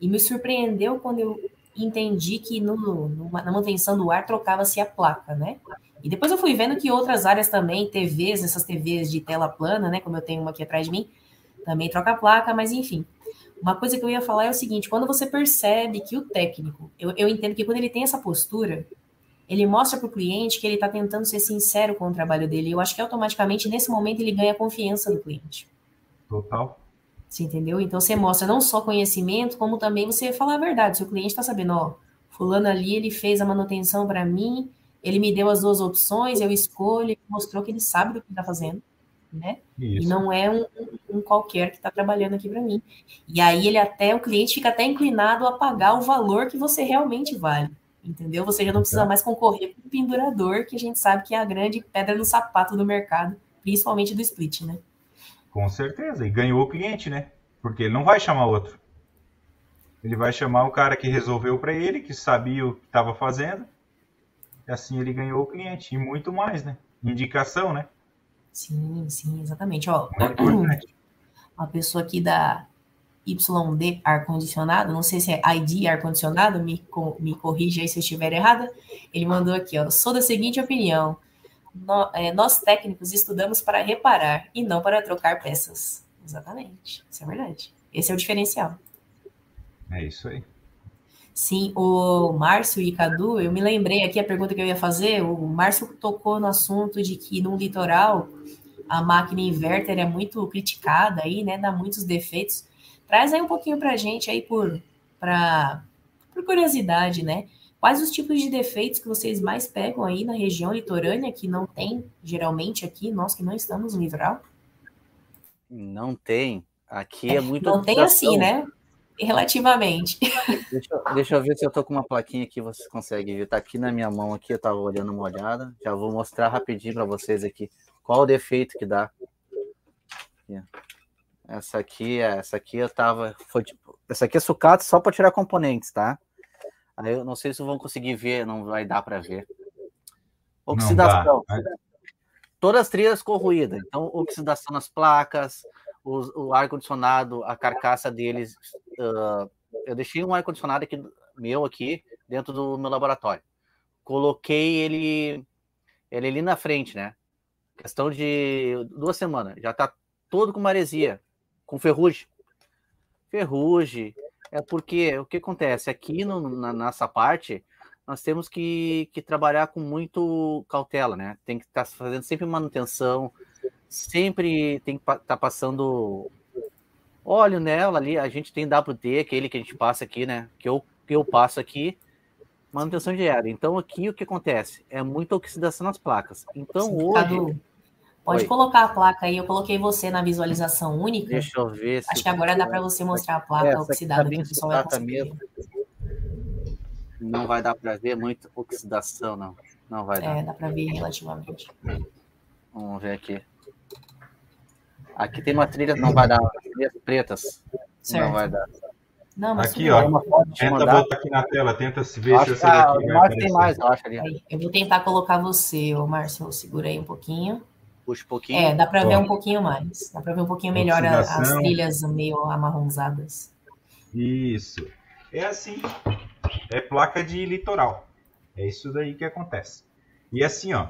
Speaker 1: E me surpreendeu quando eu entendi que no, no, na manutenção do ar trocava-se a placa, né? E depois eu fui vendo que outras áreas também, TVs, essas TVs de tela plana, né? Como eu tenho uma aqui atrás de mim, também troca a placa, mas enfim. Uma coisa que eu ia falar é o seguinte: quando você percebe que o técnico, eu, eu entendo que quando ele tem essa postura, ele mostra para o cliente que ele está tentando ser sincero com o trabalho dele. Eu acho que automaticamente, nesse momento, ele ganha a confiança do cliente.
Speaker 3: Total.
Speaker 1: Você entendeu? Então você mostra não só conhecimento, como também você falar a verdade. Se o cliente está sabendo, ó, fulano ali, ele fez a manutenção para mim, ele me deu as duas opções, eu escolho, mostrou que ele sabe do que está fazendo, né? Isso. E não é um, um qualquer que está trabalhando aqui para mim. E aí ele até, o cliente fica até inclinado a pagar o valor que você realmente vale, entendeu? Você já não precisa mais concorrer com o pendurador, que a gente sabe que é a grande pedra no sapato do mercado, principalmente do split, né?
Speaker 3: Com certeza, e ganhou o cliente, né? Porque ele não vai chamar outro. Ele vai chamar o cara que resolveu para ele, que sabia o que estava fazendo. E assim ele ganhou o cliente. E muito mais, né? Indicação, né?
Speaker 1: Sim, sim, exatamente. Ó, uma pessoa aqui da YD ar-condicionado, não sei se é ID ar-condicionado, me, me corrija aí se eu estiver errada. Ele mandou aqui, ó. Sou da seguinte opinião. No, é, nós técnicos estudamos para reparar e não para trocar peças. Exatamente, isso é verdade. Esse é o diferencial.
Speaker 3: É isso aí.
Speaker 1: Sim, o Márcio e Cadu, eu me lembrei aqui a pergunta que eu ia fazer. O Márcio tocou no assunto de que no litoral a máquina inverter é muito criticada aí, né? Dá muitos defeitos. Traz aí um pouquinho para a gente aí por, pra, por curiosidade, né? Quais os tipos de defeitos que vocês mais pegam aí na região litorânea que não tem geralmente aqui, nós que não estamos no litoral?
Speaker 2: Não tem. Aqui é muito.
Speaker 1: Não tem assim, né? Relativamente.
Speaker 2: Deixa, deixa, eu ver se eu tô com uma plaquinha aqui, vocês conseguem ver. Tá aqui na minha mão aqui, eu tava olhando uma olhada. Já vou mostrar rapidinho para vocês aqui qual o defeito que dá. Essa aqui, essa aqui eu tava. Foi tipo, essa aqui é sucata só para tirar componentes, tá? Aí eu não sei se vão conseguir ver, não vai dar para ver. Oxidação. Todas as trilhas corroídas. Então, oxidação nas placas, o, o ar-condicionado, a carcaça deles. Uh, eu deixei um ar-condicionado aqui, meu aqui, dentro do meu laboratório. Coloquei ele, ele ali na frente, né? Questão de duas semanas. Já tá todo com maresia, com ferrugem. Ferrugem. É porque o que acontece? Aqui no, na nossa parte, nós temos que, que trabalhar com muito cautela, né? Tem que estar tá fazendo sempre manutenção, sempre tem que estar tá passando óleo nela ali. A gente tem WD, aquele que a gente passa aqui, né? Que eu, que eu passo aqui, manutenção diária. Então, aqui o que acontece? É muita oxidação nas placas. Então, hoje.
Speaker 1: Pode Oi. colocar a placa aí. Eu coloquei você na visualização única.
Speaker 2: Deixa eu ver.
Speaker 1: Acho que agora dá para você mostrar a placa é, oxidada tá
Speaker 2: que o pessoal vai mesmo. Não vai dar para ver muito oxidação, não. Não vai dar.
Speaker 1: É, dá para ver relativamente.
Speaker 2: Vamos ver aqui. Aqui tem uma trilha, não vai dar trilhas pretas. Certo. Não vai dar.
Speaker 3: Não, mas aqui, ó. Tenta mandar. botar aqui na tela, tenta se ver
Speaker 1: acho
Speaker 3: se essa daqui
Speaker 1: vai tem mais, eu acho ali. Eu vou tentar colocar você, ô Márcio, segura aí um pouquinho.
Speaker 2: Puxa um pouquinho.
Speaker 1: É, dá para ver um pouquinho mais. Dá para ver um pouquinho melhor Oxidação. as trilhas meio amarronzadas.
Speaker 3: Isso. É assim. É placa de litoral. É isso daí que acontece. E assim, ó.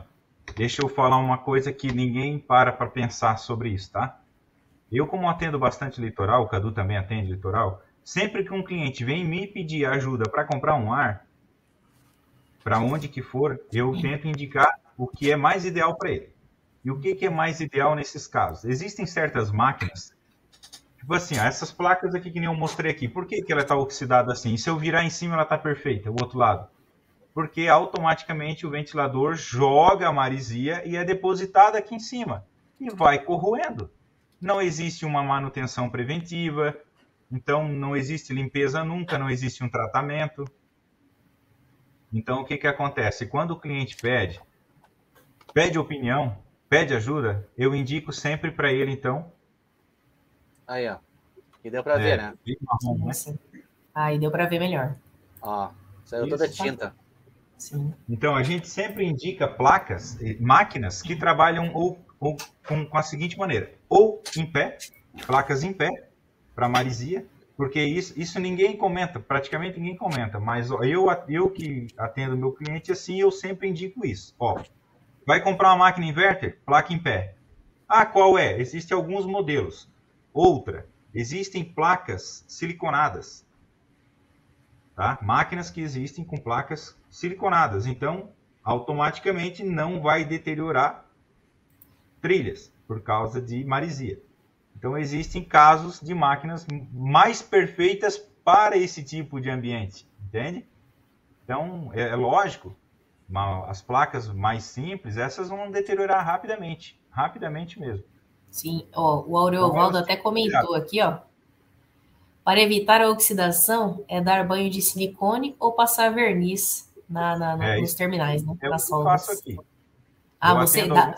Speaker 3: Deixa eu falar uma coisa que ninguém para para pensar sobre isso, tá? Eu, como atendo bastante litoral, o Cadu também atende litoral, sempre que um cliente vem me pedir ajuda para comprar um ar, para onde que for, eu tento indicar o que é mais ideal para ele. E o que, que é mais ideal nesses casos? Existem certas máquinas, tipo assim, ó, essas placas aqui que nem eu mostrei aqui, por que, que ela está oxidada assim? E se eu virar em cima, ela está perfeita, o outro lado porque automaticamente o ventilador joga a marisia e é depositada aqui em cima e vai corroendo. Não existe uma manutenção preventiva, então não existe limpeza nunca, não existe um tratamento. Então o que, que acontece? Quando o cliente pede, pede opinião, pede ajuda, eu indico sempre para ele então.
Speaker 2: Aí, ó. E deu para é, ver, né?
Speaker 1: Marrom, né? Aí deu para ver melhor.
Speaker 2: Ó, saiu Isso, toda tinta.
Speaker 3: Sim. Então, a gente sempre indica placas, máquinas que trabalham ou, ou com, com, a seguinte maneira: ou em pé, placas em pé, para marisia, porque isso, isso ninguém comenta, praticamente ninguém comenta, mas ó, eu, eu que atendo meu cliente assim, eu sempre indico isso. Ó, vai comprar uma máquina inverter? Placa em pé. Ah, qual é? Existem alguns modelos. Outra, existem placas siliconadas. Tá? Máquinas que existem com placas siliconadas. Então, automaticamente não vai deteriorar trilhas por causa de marisia. Então, existem casos de máquinas mais perfeitas para esse tipo de ambiente, entende? Então, é, é lógico, as placas mais simples, essas vão deteriorar rapidamente, rapidamente mesmo.
Speaker 1: Sim, ó, o Aureovaldo até comentou aqui, ó. Para evitar a oxidação, é dar banho de silicone ou passar verniz na, na, na é, nos terminais, né?
Speaker 3: É nas soldas. faço aqui.
Speaker 1: Ah, eu você dá...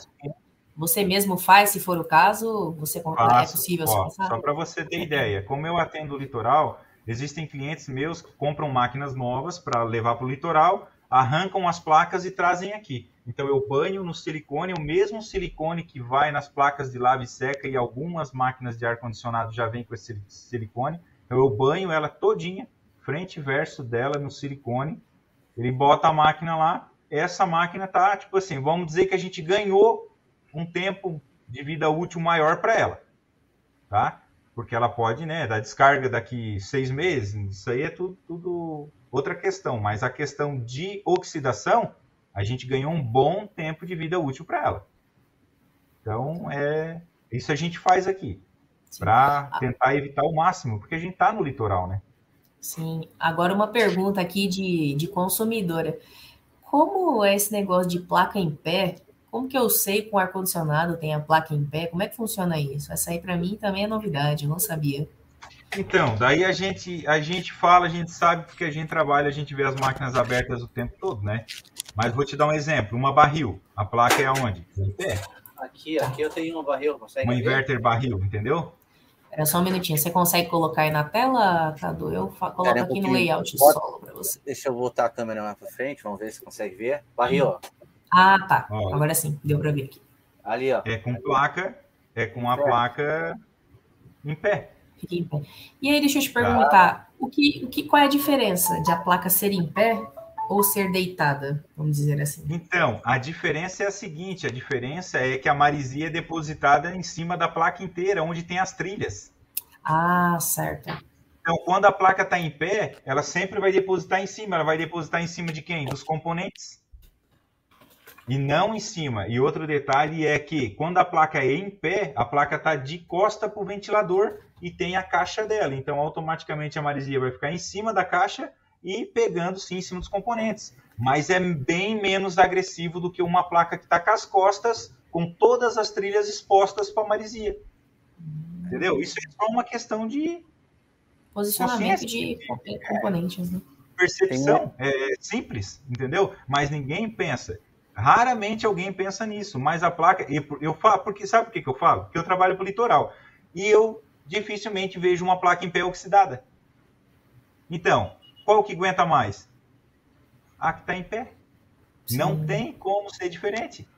Speaker 1: Você mesmo faz, se for o caso? Você é
Speaker 3: Faço,
Speaker 1: é possível
Speaker 3: ó, Só para você ter ideia, como eu atendo o litoral, existem clientes meus que compram máquinas novas para levar para o litoral, arrancam as placas e trazem aqui. Então eu banho no silicone, o mesmo silicone que vai nas placas de lava e seca e algumas máquinas de ar condicionado já vem com esse silicone. Então eu banho ela todinha, frente e verso dela no silicone. Ele bota a máquina lá, essa máquina tá tipo assim, vamos dizer que a gente ganhou um tempo de vida útil maior para ela, tá? Porque ela pode, né, dar descarga daqui seis meses. Isso aí é tudo, tudo outra questão. Mas a questão de oxidação, a gente ganhou um bom tempo de vida útil para ela. Então, é isso a gente faz aqui para tentar evitar o máximo, porque a gente está no litoral, né?
Speaker 1: Sim. Agora uma pergunta aqui de, de consumidora. Como é esse negócio de placa em pé? Como que eu sei com ar-condicionado tem a placa em pé? Como é que funciona isso? Essa aí para mim também é novidade, eu não sabia.
Speaker 3: Então, daí a gente, a gente fala, a gente sabe porque a gente trabalha, a gente vê as máquinas abertas o tempo todo, né? Mas vou te dar um exemplo, uma barril, a placa é aonde? Em pé.
Speaker 2: Aqui, aqui eu tenho uma barril, consegue
Speaker 3: Um inverter barril, entendeu?
Speaker 1: Era só um minutinho, você consegue colocar aí na tela, Cadu? Eu coloco um aqui no layout Bota, solo para você.
Speaker 2: Deixa eu voltar a câmera mais para frente, vamos ver se consegue ver. Barril, ó.
Speaker 1: Ah, tá. Ó, Agora sim, deu para ver aqui.
Speaker 2: Ali, ó.
Speaker 3: É com placa, é com a placa em pé.
Speaker 1: Fica em pé. E aí, deixa eu te perguntar, ah. o que, o que, qual é a diferença de a placa ser em pé ou ser deitada, vamos dizer assim?
Speaker 3: Então, a diferença é a seguinte: a diferença é que a marisia é depositada em cima da placa inteira, onde tem as trilhas.
Speaker 1: Ah, certo.
Speaker 3: Então, quando a placa está em pé, ela sempre vai depositar em cima. Ela vai depositar em cima de quem? Dos componentes e não em cima. E outro detalhe é que quando a placa é em pé, a placa está de costa para o ventilador e tem a caixa dela. Então, automaticamente a maresia vai ficar em cima da caixa e pegando sim em cima dos componentes. Mas é bem menos agressivo do que uma placa que está com as costas, com todas as trilhas expostas para a maresia. Entendeu? Isso é só uma questão de
Speaker 1: posicionamento de componentes, né?
Speaker 3: Percepção, é simples, entendeu? Mas ninguém pensa. Raramente alguém pensa nisso, mas a placa. Eu falo, porque sabe por que, eu falo? Porque eu trabalho para o litoral. E eu dificilmente vejo uma placa em pé oxidada. Então, qual que aguenta mais? A que está em pé. Sim. Não tem como ser diferente.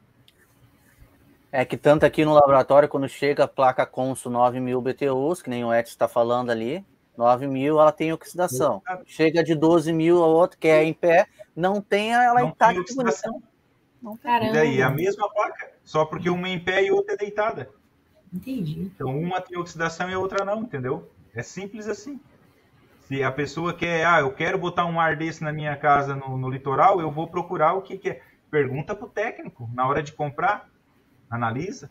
Speaker 2: É que tanto aqui no laboratório, quando chega a placa Consul 9000 BTUs, que nem o Edson está falando ali, 9 mil ela tem oxidação. Chega de 12 mil a outra, que é em pé, não tem ela
Speaker 3: não intacta. Tem oxidação. Caramba. E daí, a mesma placa, só porque uma é em pé e outra é deitada.
Speaker 1: Entendi.
Speaker 3: Então, uma tem oxidação e a outra não, entendeu? É simples assim. Se a pessoa quer, ah, eu quero botar um ar desse na minha casa no, no litoral, eu vou procurar o que, que é. Pergunta para o técnico, na hora de comprar, analisa.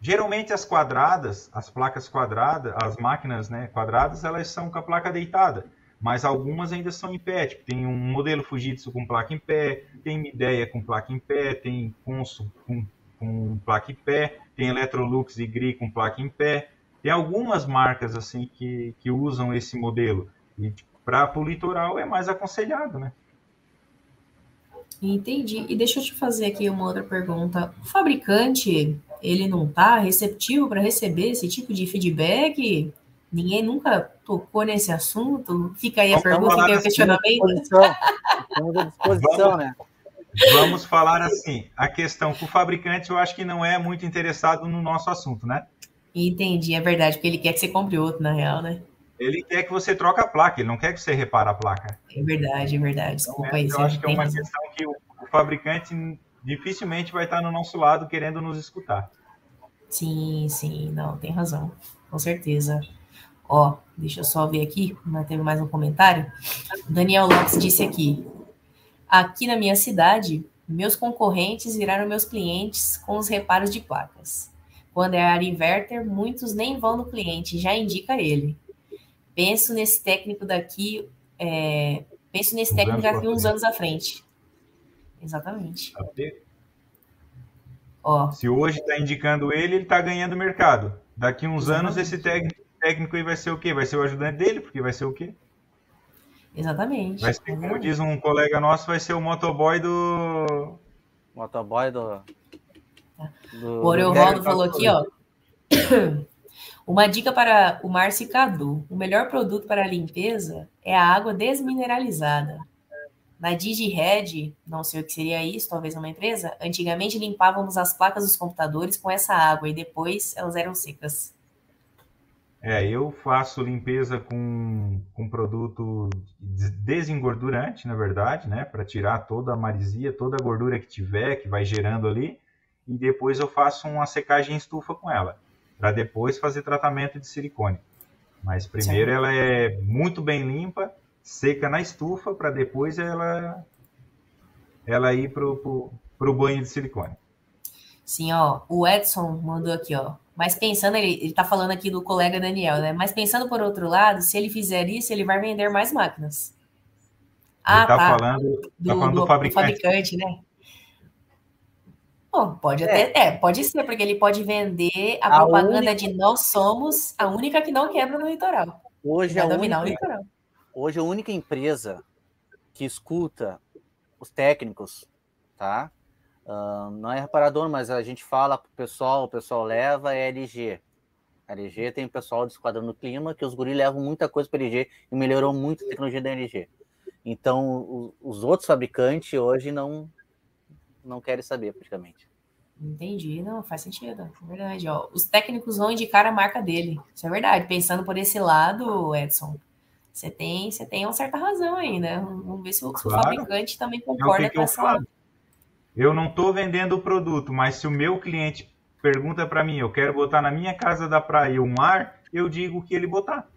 Speaker 3: Geralmente as quadradas, as placas quadradas, as máquinas né, quadradas, elas são com a placa deitada mas algumas ainda são em pé. Tipo, tem um modelo Fujitsu com placa em pé, tem Ideia com placa em pé, tem Consul com, com placa em pé, tem Electrolux e Gri com placa em pé. Tem algumas marcas assim que, que usam esse modelo. E tipo, para o litoral é mais aconselhado, né?
Speaker 1: Entendi. E deixa eu te fazer aqui uma outra pergunta. O fabricante, ele não está receptivo para receber esse tipo de feedback? Ninguém nunca tocou nesse assunto? Fica aí a pergunta, fica aí o questionamento.
Speaker 2: Estamos à disposição, né?
Speaker 3: Vamos falar assim, a questão com o fabricante eu acho que não é muito interessado no nosso assunto, né?
Speaker 1: Entendi, é verdade, porque ele quer que você compre outro, na real, né?
Speaker 3: Ele quer que você troque a placa, ele não quer que você repare a placa.
Speaker 1: É verdade, é verdade. Desculpa então,
Speaker 3: é, aí. Eu acho que é uma questão que o, o fabricante dificilmente vai estar no nosso lado querendo nos escutar.
Speaker 1: Sim, sim, não, tem razão, com certeza. Ó, deixa eu só ver aqui, mas teve mais um comentário. Daniel Lopes disse aqui: aqui na minha cidade, meus concorrentes viraram meus clientes com os reparos de placas. Quando é área inverter, muitos nem vão no cliente, já indica ele. Penso nesse técnico daqui, é, penso nesse técnico daqui uns anos à frente. Exatamente.
Speaker 3: Ó. Se hoje está indicando ele, ele está ganhando mercado. Daqui uns anos, esse técnico técnico aí vai ser o quê? Vai ser o ajudante dele, porque vai ser o quê?
Speaker 1: Exatamente.
Speaker 3: Vai ser, como diz um colega nosso, vai ser o motoboy do.
Speaker 2: Motoboy do.
Speaker 1: Do, o Oreuvaldo falou aqui, ó. Uma dica para o Márcio Cadu: o melhor produto para limpeza é a água desmineralizada. Na DigiRed, não sei o que seria isso, talvez uma empresa, antigamente limpávamos as placas dos computadores com essa água e depois elas eram secas.
Speaker 3: É, eu faço limpeza com, com produto desengordurante, na verdade, né? Para tirar toda a marisia, toda a gordura que tiver, que vai gerando ali. E depois eu faço uma secagem em estufa com ela, para depois fazer tratamento de silicone. Mas primeiro ela é muito bem limpa, seca na estufa, para depois ela, ela ir pro, pro, pro banho de silicone.
Speaker 1: Sim, ó, o Edson mandou aqui, ó. Mas pensando, ele, ele tá falando aqui do colega Daniel, né? Mas pensando por outro lado, se ele fizer isso, ele vai vender mais máquinas.
Speaker 3: Ah, ele tá, tá. Falando, tá do, falando do, do, fabricante.
Speaker 1: do fabricante, né? Bom, pode é. até, é, pode ser, porque ele pode vender a, a propaganda única... de nós somos a única que não quebra no litoral.
Speaker 2: Hoje, a única, litoral. hoje a única empresa que escuta os técnicos, tá? Uh, não é reparador, mas a gente fala pro pessoal, o pessoal leva, é LG. A LG tem o pessoal do Esquadrão do Clima, que os guris levam muita coisa para LG e melhorou muito a tecnologia da LG. Então, o, os outros fabricantes hoje não não querem saber, praticamente.
Speaker 1: Entendi, não, faz sentido, é verdade. Ó, os técnicos vão indicar a marca dele, isso é verdade. Pensando por esse lado, Edson, você tem, você tem uma certa razão aí, né? Vamos ver se o, claro. fabricante também concorda é com essa. Falo
Speaker 3: eu não estou vendendo o produto, mas se o meu cliente pergunta para mim, eu quero botar na minha casa da praia um ar, eu digo que ele botar.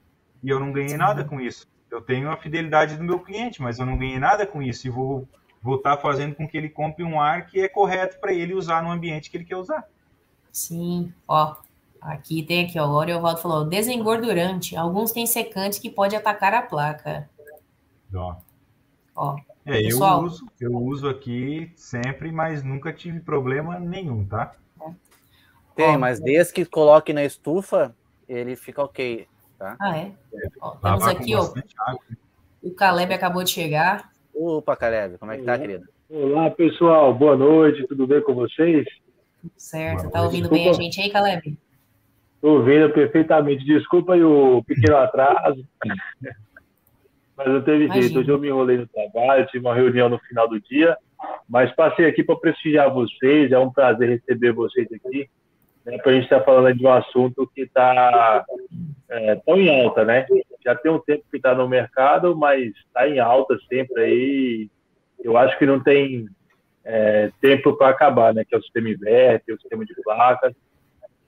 Speaker 3: E eu não ganhei nada com isso. Eu tenho a fidelidade do meu cliente, mas eu não ganhei nada com isso e vou vou estar tá fazendo com que ele compre um ar que é correto para ele usar no ambiente que ele quer usar.
Speaker 1: Sim, ó, aqui tem aqui, ó, o Oriovaldo falou, desengordurante, alguns têm secantes que pode atacar a placa.
Speaker 3: Ó. Ó, é, Pessoal, eu uso, eu uso aqui sempre, mas nunca tive problema nenhum, tá?
Speaker 2: Tem, mas desde que coloque na estufa, ele fica ok,
Speaker 1: tá? Ah, é? é ó, temos aqui, ó, o Caleb acabou de chegar.
Speaker 2: Opa, Caleb, como é que tá, querido?
Speaker 4: Olá, pessoal, boa noite, tudo bem com vocês?
Speaker 1: Certo, boa tá ouvindo Desculpa. bem a gente aí, Caleb?
Speaker 4: Tô ouvindo perfeitamente, desculpa aí o pequeno atraso. mas não teve Imagina. jeito. Hoje eu me enrolei no trabalho, tive uma reunião no final do dia, mas passei aqui para prestigiar vocês. É um prazer receber vocês aqui, né, para a gente estar tá falando de um assunto que está é, tão em alta, né? Já tem um tempo que está no mercado, mas está em alta sempre aí. Eu acho que não tem é, tempo para acabar, né? Que é o sistema inverter, o sistema de placas.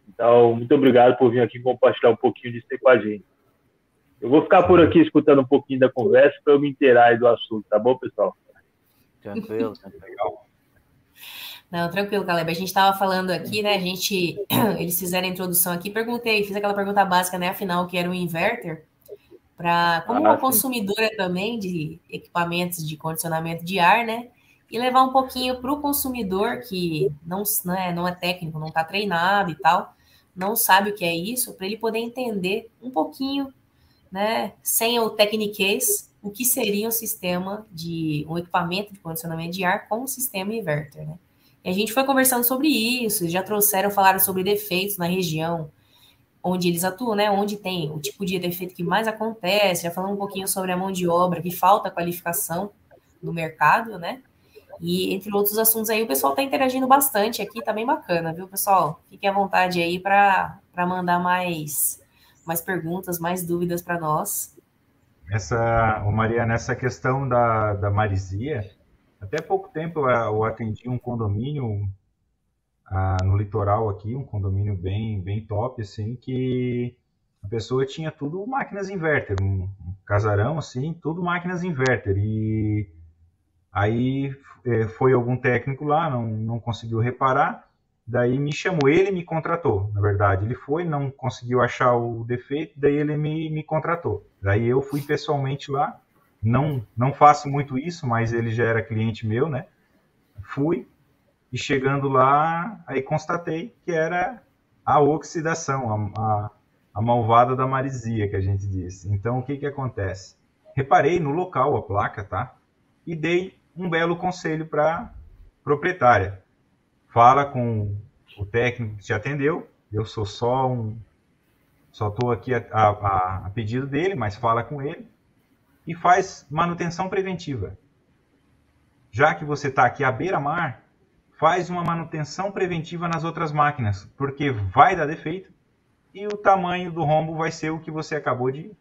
Speaker 4: Então, muito obrigado por vir aqui compartilhar um pouquinho disso com a gente. Eu vou ficar por aqui escutando um pouquinho da conversa para eu me inteirar do assunto, tá bom, pessoal?
Speaker 2: Tranquilo, legal.
Speaker 1: Não, tranquilo, Caleb. A gente estava falando aqui, né? A gente, eles fizeram a introdução aqui, perguntei, fiz aquela pergunta básica, né? Afinal, que era um inverter? Para, como ah, uma sim. consumidora também de equipamentos de condicionamento de ar, né? E levar um pouquinho para o consumidor que não, não, é, não é técnico, não está treinado e tal, não sabe o que é isso, para ele poder entender um pouquinho né, sem o Techniques, o que seria um sistema de um equipamento de condicionamento de ar com o sistema inverter, né? E a gente foi conversando sobre isso, já trouxeram, falaram sobre defeitos na região onde eles atuam, né? Onde tem o tipo de defeito que mais acontece, já falando um pouquinho sobre a mão de obra, que falta qualificação no mercado, né? E entre outros assuntos aí, o pessoal está interagindo bastante aqui, tá bem bacana, viu, pessoal? Fiquem à vontade aí para mandar mais mais perguntas, mais dúvidas para nós.
Speaker 3: Essa, Maria, nessa questão da, da marisia, até pouco tempo eu, atendi um condomínio ah, no litoral aqui, um condomínio bem, bem top, assim, que a pessoa tinha tudo máquinas inverter, um, um casarão, assim, tudo máquinas inverter. E aí é, foi algum técnico lá, não, não conseguiu reparar, Daí me chamou, ele me contratou, na verdade. Ele foi, não conseguiu achar o defeito, daí ele me, me contratou. Daí eu fui pessoalmente lá, não, não faço muito isso, mas ele já era cliente meu, né? Fui, e chegando lá, aí constatei que era a oxidação, a, a, a malvada da marisia, que a gente diz. Então, o que que acontece? Reparei no local a placa, tá? E dei um belo conselho para proprietária fala com o técnico que te atendeu, eu sou só um. Só estou aqui a, a, a pedido dele, mas fala com ele e faz manutenção preventiva. Já que você está aqui à beira-mar, faz uma manutenção preventiva nas outras máquinas, porque vai dar defeito e o tamanho do rombo vai ser o que você acabou de,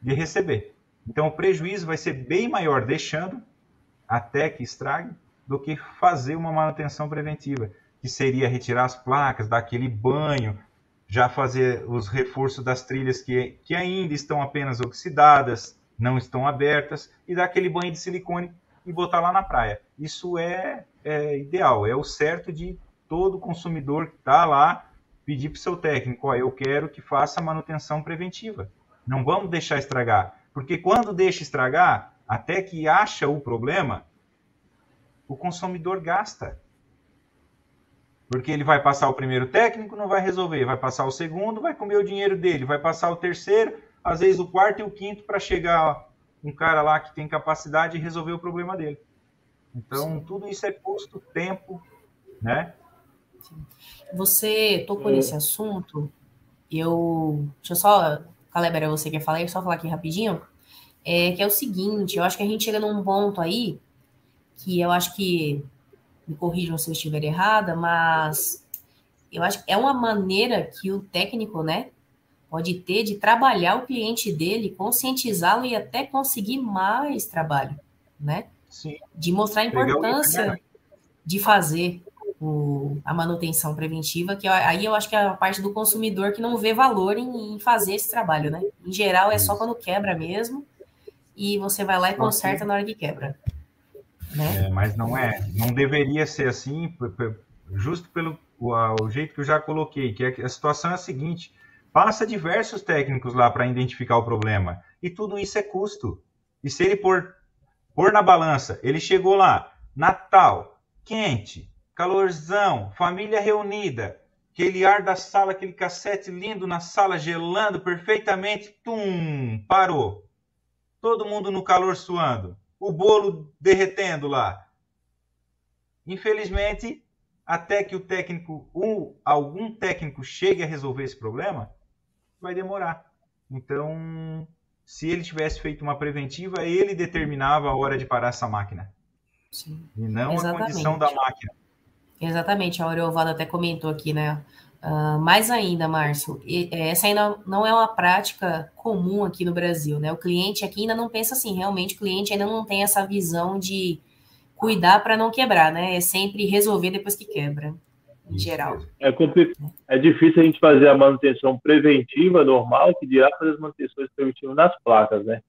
Speaker 3: de receber. Então o prejuízo vai ser bem maior deixando até que estrague do que fazer uma manutenção preventiva, que seria retirar as placas, dar aquele banho, já fazer os reforços das trilhas que, que ainda estão apenas oxidadas, não estão abertas, e dar aquele banho de silicone e botar lá na praia. Isso é, é ideal, é o certo de todo consumidor que está lá pedir para o seu técnico, ó, eu quero que faça manutenção preventiva. Não vamos deixar estragar, porque quando deixa estragar, até que acha o problema, o consumidor gasta. Porque ele vai passar o primeiro técnico, não vai resolver. Vai passar o segundo, vai comer o dinheiro dele. Vai passar o terceiro, às vezes o quarto e o quinto, para chegar um cara lá que tem capacidade e resolver o problema dele. Então, Sim. tudo isso é custo, tempo, né?
Speaker 1: Você tocou é. nesse assunto. Eu. Deixa eu só. Caleb, era você que ia falar, eu só falar aqui rapidinho. É que é o seguinte, eu acho que a gente chega num ponto aí que eu acho que me corrijam se eu estiver errada, mas eu acho que é uma maneira que o técnico, né, pode ter de trabalhar o cliente dele, conscientizá-lo e até conseguir mais trabalho, né? Sim. De mostrar a importância de fazer o, a manutenção preventiva, que aí eu acho que é a parte do consumidor que não vê valor em, em fazer esse trabalho, né? Em geral é só quando quebra mesmo, e você vai lá e conserta na hora que quebra.
Speaker 3: Né? É, mas não é, não deveria ser assim, justo pelo o, o, jeito que eu já coloquei, que é a situação é a seguinte: passa diversos técnicos lá para identificar o problema, e tudo isso é custo. E se ele pôr, pôr na balança, ele chegou lá, Natal, quente, calorzão, família reunida, aquele ar da sala, aquele cassete lindo na sala gelando perfeitamente, tum, parou. Todo mundo no calor suando o bolo derretendo lá. Infelizmente, até que o técnico, um, algum técnico chegue a resolver esse problema, vai demorar. Então, se ele tivesse feito uma preventiva, ele determinava a hora de parar essa máquina. Sim. E não Exatamente. a condição da máquina.
Speaker 1: Exatamente, a Aureovada até comentou aqui, né? Uh, mais ainda, Márcio, é, essa ainda não é uma prática comum aqui no Brasil, né? O cliente aqui ainda não pensa assim, realmente o cliente ainda não tem essa visão de cuidar para não quebrar, né? É sempre resolver depois que quebra, em geral.
Speaker 4: É, é difícil a gente fazer a manutenção preventiva normal, que dirá fazer as manutenções preventivas nas placas, né?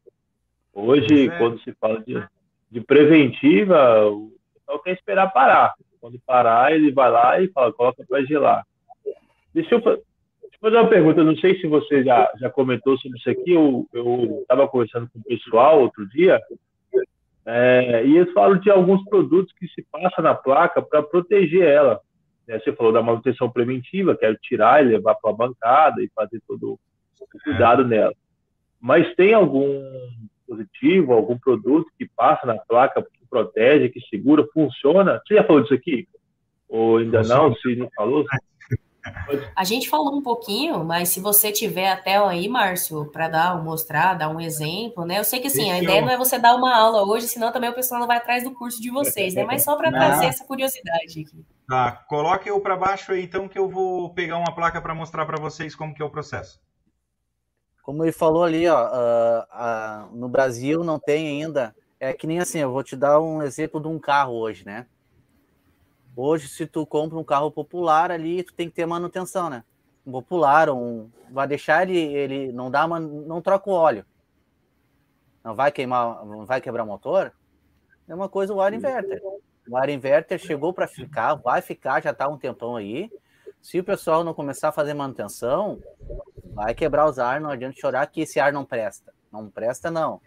Speaker 4: Hoje, é. quando se fala de, de preventiva, o pessoal quer esperar parar. Quando parar, ele vai lá e fala, coloca para gelar Deixa eu, deixa eu fazer uma pergunta. Não sei se você já, já comentou sobre isso aqui. Eu estava conversando com o pessoal outro dia. É, e eles falam de alguns produtos que se passa na placa para proteger ela. É, você falou da manutenção preventiva, que é tirar e levar para a bancada e fazer todo o cuidado nela. Mas tem algum dispositivo, algum produto que passa na placa que protege, que segura, funciona? Você já falou disso aqui? Ou ainda não? Se não falou?
Speaker 1: A gente falou um pouquinho, mas se você tiver a tela aí, Márcio, para dar, mostrar, dar um exemplo, né? Eu sei que assim, a ideia não é você dar uma aula hoje, senão também o pessoal não vai atrás do curso de vocês, né? Mas só para trazer essa curiosidade aqui.
Speaker 3: Tá, coloque eu para baixo aí então que eu vou pegar uma placa para mostrar para vocês como que é o processo.
Speaker 2: Como ele falou ali, ó, uh, uh, no Brasil não tem ainda. É que nem assim, eu vou te dar um exemplo de um carro hoje, né? Hoje, se tu compra um carro popular ali, tu tem que ter manutenção, né? Um popular, um, vai deixar ele, ele não dá, não troca o óleo, não vai queimar, não vai quebrar o motor. É uma coisa o ar inverter. O ar inverter chegou para ficar, vai ficar, já está um tempão aí. Se o pessoal não começar a fazer manutenção, vai quebrar os ar, não adianta chorar que esse ar não presta. Não presta, não.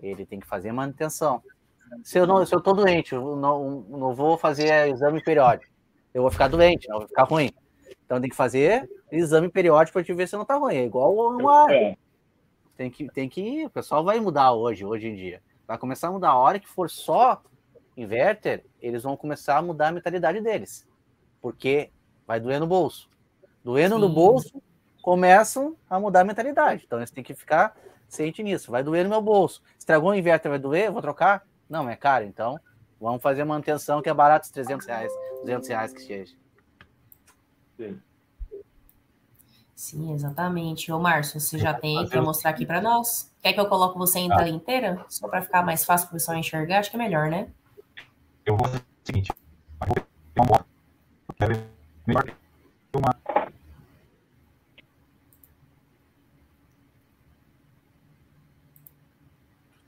Speaker 2: Ele tem que fazer manutenção se eu não, se eu tô doente, eu não, não vou fazer exame periódico. Eu vou ficar doente, não vou ficar ruim. Então tem que fazer exame periódico para te ver se não tá ruim. É igual um ar. É. Tem que, tem que. O pessoal vai mudar hoje, hoje em dia. Vai começar a mudar. A hora que for só inverter, eles vão começar a mudar a mentalidade deles. porque vai doer no bolso. Doendo Sim. no bolso, começam a mudar a mentalidade. Então, você tem que ficar ciente nisso. Vai doer no meu bolso. Estragou o inverter, vai doer? Vou trocar? Não, é caro. Então, vamos fazer manutenção que é barato, 300 reais, 200 reais que seja.
Speaker 1: Sim. Sim, exatamente. Ô, Márcio, você já tem para mostrar aqui para nós? Quer que eu coloque você em tela inteira? Só para ficar mais fácil para o pessoal enxergar? Acho que é melhor, né?
Speaker 3: Eu vou fazer o seguinte. Eu vou uma moto. Quero uma...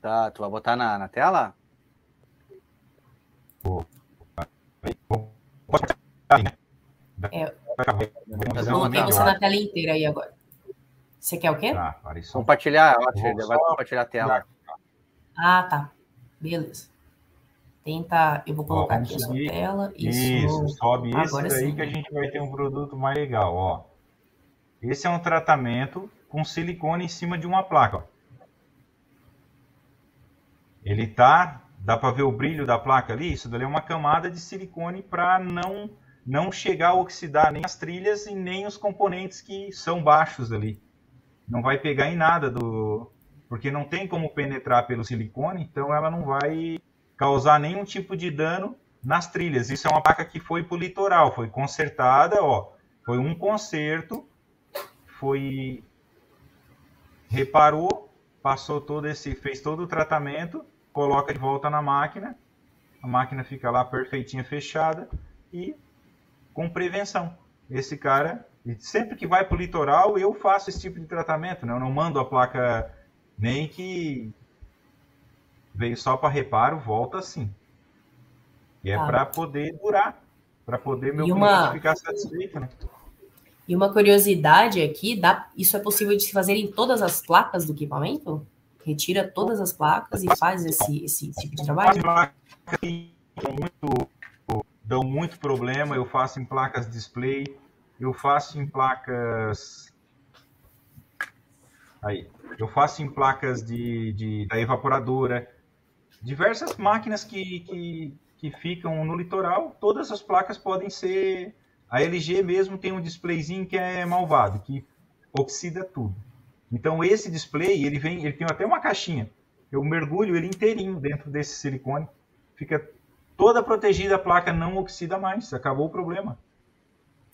Speaker 2: Tá, tu vai botar na, na tela?
Speaker 1: Vou. É, eu coloquei você na tela inteira aí agora. Você quer o quê? Tá,
Speaker 2: compartilhar, ótimo, ele vai compartilhar a tela.
Speaker 1: Ah, tá. Beleza. Tenta, eu vou colocar ó, aqui a sua tela.
Speaker 3: Isso, isso sobe Agora daí sim. que a gente vai ter um produto mais legal, ó. Esse é um tratamento com silicone em cima de uma placa, ó. Ele tá, dá para ver o brilho da placa ali? Isso dali é uma camada de silicone para não não chegar a oxidar nem as trilhas e nem os componentes que são baixos ali. Não vai pegar em nada do. Porque não tem como penetrar pelo silicone, então ela não vai causar nenhum tipo de dano nas trilhas. Isso é uma placa que foi para o litoral, foi consertada, ó. Foi um conserto, foi. reparou, passou todo esse. fez todo o tratamento, coloca de volta na máquina. A máquina fica lá perfeitinha, fechada e com prevenção. Esse cara, sempre que vai para o litoral, eu faço esse tipo de tratamento, né? Eu não mando a placa nem que veio só para reparo, volta assim. E é ah. para poder durar, para poder meu uma... ficar satisfeito, né?
Speaker 1: E uma curiosidade aqui, dá, isso é possível de se fazer em todas as placas do equipamento? Retira todas as placas e faz esse, esse tipo de trabalho?
Speaker 3: Muito dão muito problema. Eu faço em placas display, eu faço em placas. Aí, eu faço em placas de, de da evaporadora. Diversas máquinas que, que, que ficam no litoral, todas as placas podem ser. A LG mesmo tem um displayzinho que é malvado, que oxida tudo. Então esse display, ele vem, ele tem até uma caixinha. Eu mergulho ele inteirinho dentro desse silicone, fica toda protegida, a placa não oxida mais. Acabou o problema.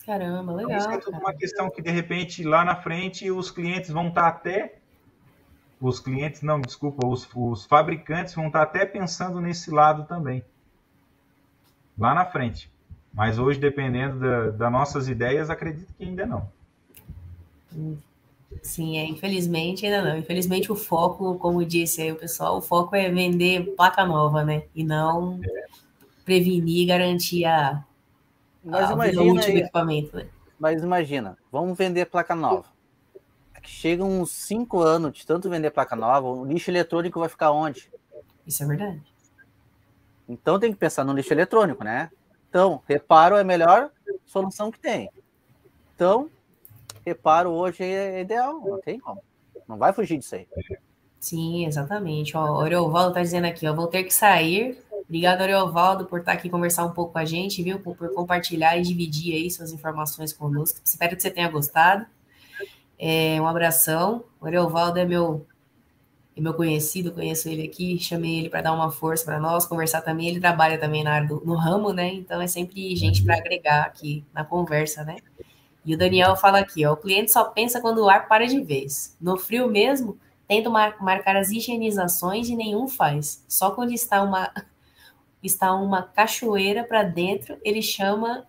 Speaker 1: Caramba, legal. Então, isso é
Speaker 3: tudo uma questão que, de repente, lá na frente, os clientes vão estar até. Os clientes, não, desculpa, os, os fabricantes vão estar até pensando nesse lado também. Lá na frente. Mas hoje, dependendo das da nossas ideias, acredito que ainda não.
Speaker 1: Sim, é, infelizmente ainda não. Infelizmente o foco, como disse aí o pessoal, o foco é vender placa nova, né? E não é prevenir e garantir a,
Speaker 2: mas a imagina, útil do equipamento. Né? Mas imagina, vamos vender placa nova. Que chega uns 5 anos de tanto vender placa nova, o lixo eletrônico vai ficar onde?
Speaker 1: Isso é verdade.
Speaker 2: Então tem que pensar no lixo eletrônico, né? Então, reparo é a melhor solução que tem. Então, reparo hoje é ideal, não tem como. Não vai fugir disso aí.
Speaker 1: Sim, exatamente. O Oriovaldo está dizendo aqui, ó, vou ter que sair, Obrigado, Ariovaldo, por estar aqui conversar um pouco com a gente, viu? Por, por compartilhar e dividir aí suas informações conosco. Espero que você tenha gostado. É, um abração. O Ariovaldo é meu, é meu conhecido, conheço ele aqui, chamei ele para dar uma força para nós, conversar também. Ele trabalha também na área do, no ramo, né? Então é sempre gente para agregar aqui na conversa, né? E o Daniel fala aqui, ó, o cliente só pensa quando o ar para de vez. No frio mesmo, tento mar marcar as higienizações e nenhum faz. Só quando está uma está uma cachoeira para dentro, ele chama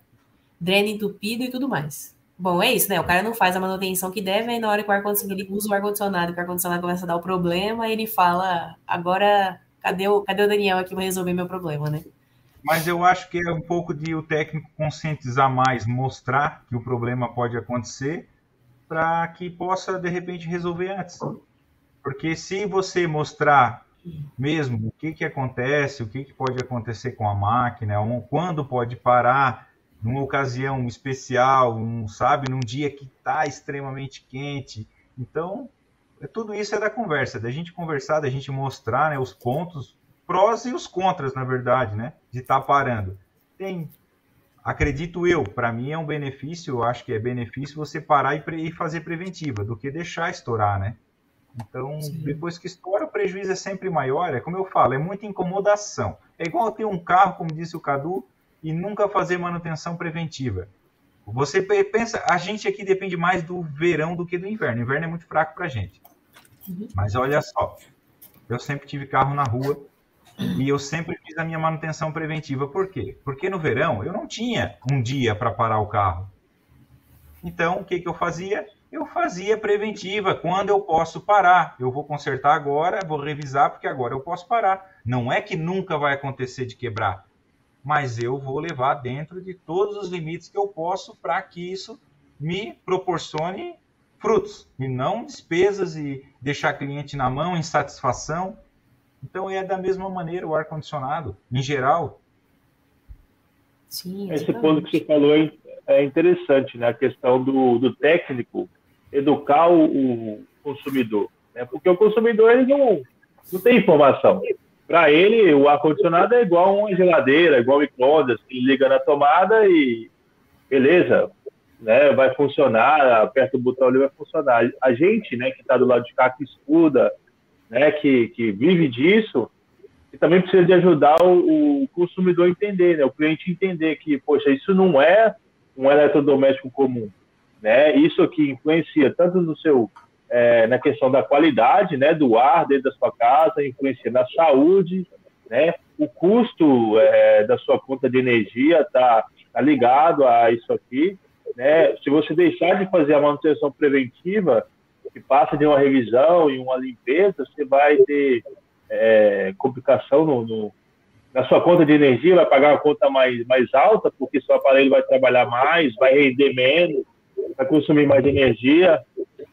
Speaker 1: dreno entupido e tudo mais. Bom, é isso, né? O cara não faz a manutenção que deve, aí na hora que o ar-condicionado, ele usa o ar-condicionado, que o ar-condicionado começa a dar o problema, ele fala, agora, cadê o, cadê o Daniel aqui para resolver meu problema, né?
Speaker 3: Mas eu acho que é um pouco de o técnico conscientizar mais, mostrar que o problema pode acontecer, para que possa, de repente, resolver antes. Porque se você mostrar mesmo o que, que acontece, o que, que pode acontecer com a máquina, quando pode parar, numa ocasião especial, um, sabe, num dia que está extremamente quente. Então, é, tudo isso é da conversa, da gente conversar, da gente mostrar né, os pontos, prós e os contras, na verdade, né, de estar tá parando. Tem acredito eu, para mim é um benefício, eu acho que é benefício você parar e, e fazer preventiva, do que deixar estourar, né? Então, Sim. depois que estoura, o prejuízo é sempre maior. É como eu falo, é muita incomodação. É igual ter um carro, como disse o Cadu, e nunca fazer manutenção preventiva. Você pensa, a gente aqui depende mais do verão do que do inverno. O inverno é muito fraco para a gente. Uhum. Mas olha só, eu sempre tive carro na rua e eu sempre fiz a minha manutenção preventiva. Por quê? Porque no verão eu não tinha um dia para parar o carro. Então, o que, que eu fazia? Eu fazia preventiva. Quando eu posso parar? Eu vou consertar agora, vou revisar, porque agora eu posso parar. Não é que nunca vai acontecer de quebrar, mas eu vou levar dentro de todos os limites que eu posso para que isso me proporcione frutos e não despesas e deixar cliente na mão, insatisfação. Então é da mesma maneira o ar condicionado, em geral.
Speaker 4: Sim, Esse ponto que você falou é, é interessante, né? A questão do, do técnico educar o, o consumidor, né? Porque o consumidor ele não, não tem informação. Para ele, o ar-condicionado é igual uma geladeira, igual microondas, que liga na tomada e beleza, né, vai funcionar, aperta o botão ali vai funcionar. A gente, né, que está do lado de cá, que estuda, né, que, que vive disso, e também precisa de ajudar o, o consumidor a entender, né, o cliente entender que, poxa, isso não é um eletrodoméstico comum, né, isso aqui influencia tanto no seu é, na questão da qualidade né, do ar dentro da sua casa, influencia na saúde, né? O custo é, da sua conta de energia está tá ligado a isso aqui, né? Se você deixar de fazer a manutenção preventiva, que passa de uma revisão e uma limpeza, você vai ter é, complicação no, no, na sua conta de energia, vai pagar uma conta mais, mais alta, porque seu aparelho vai trabalhar mais, vai render menos, vai consumir mais energia,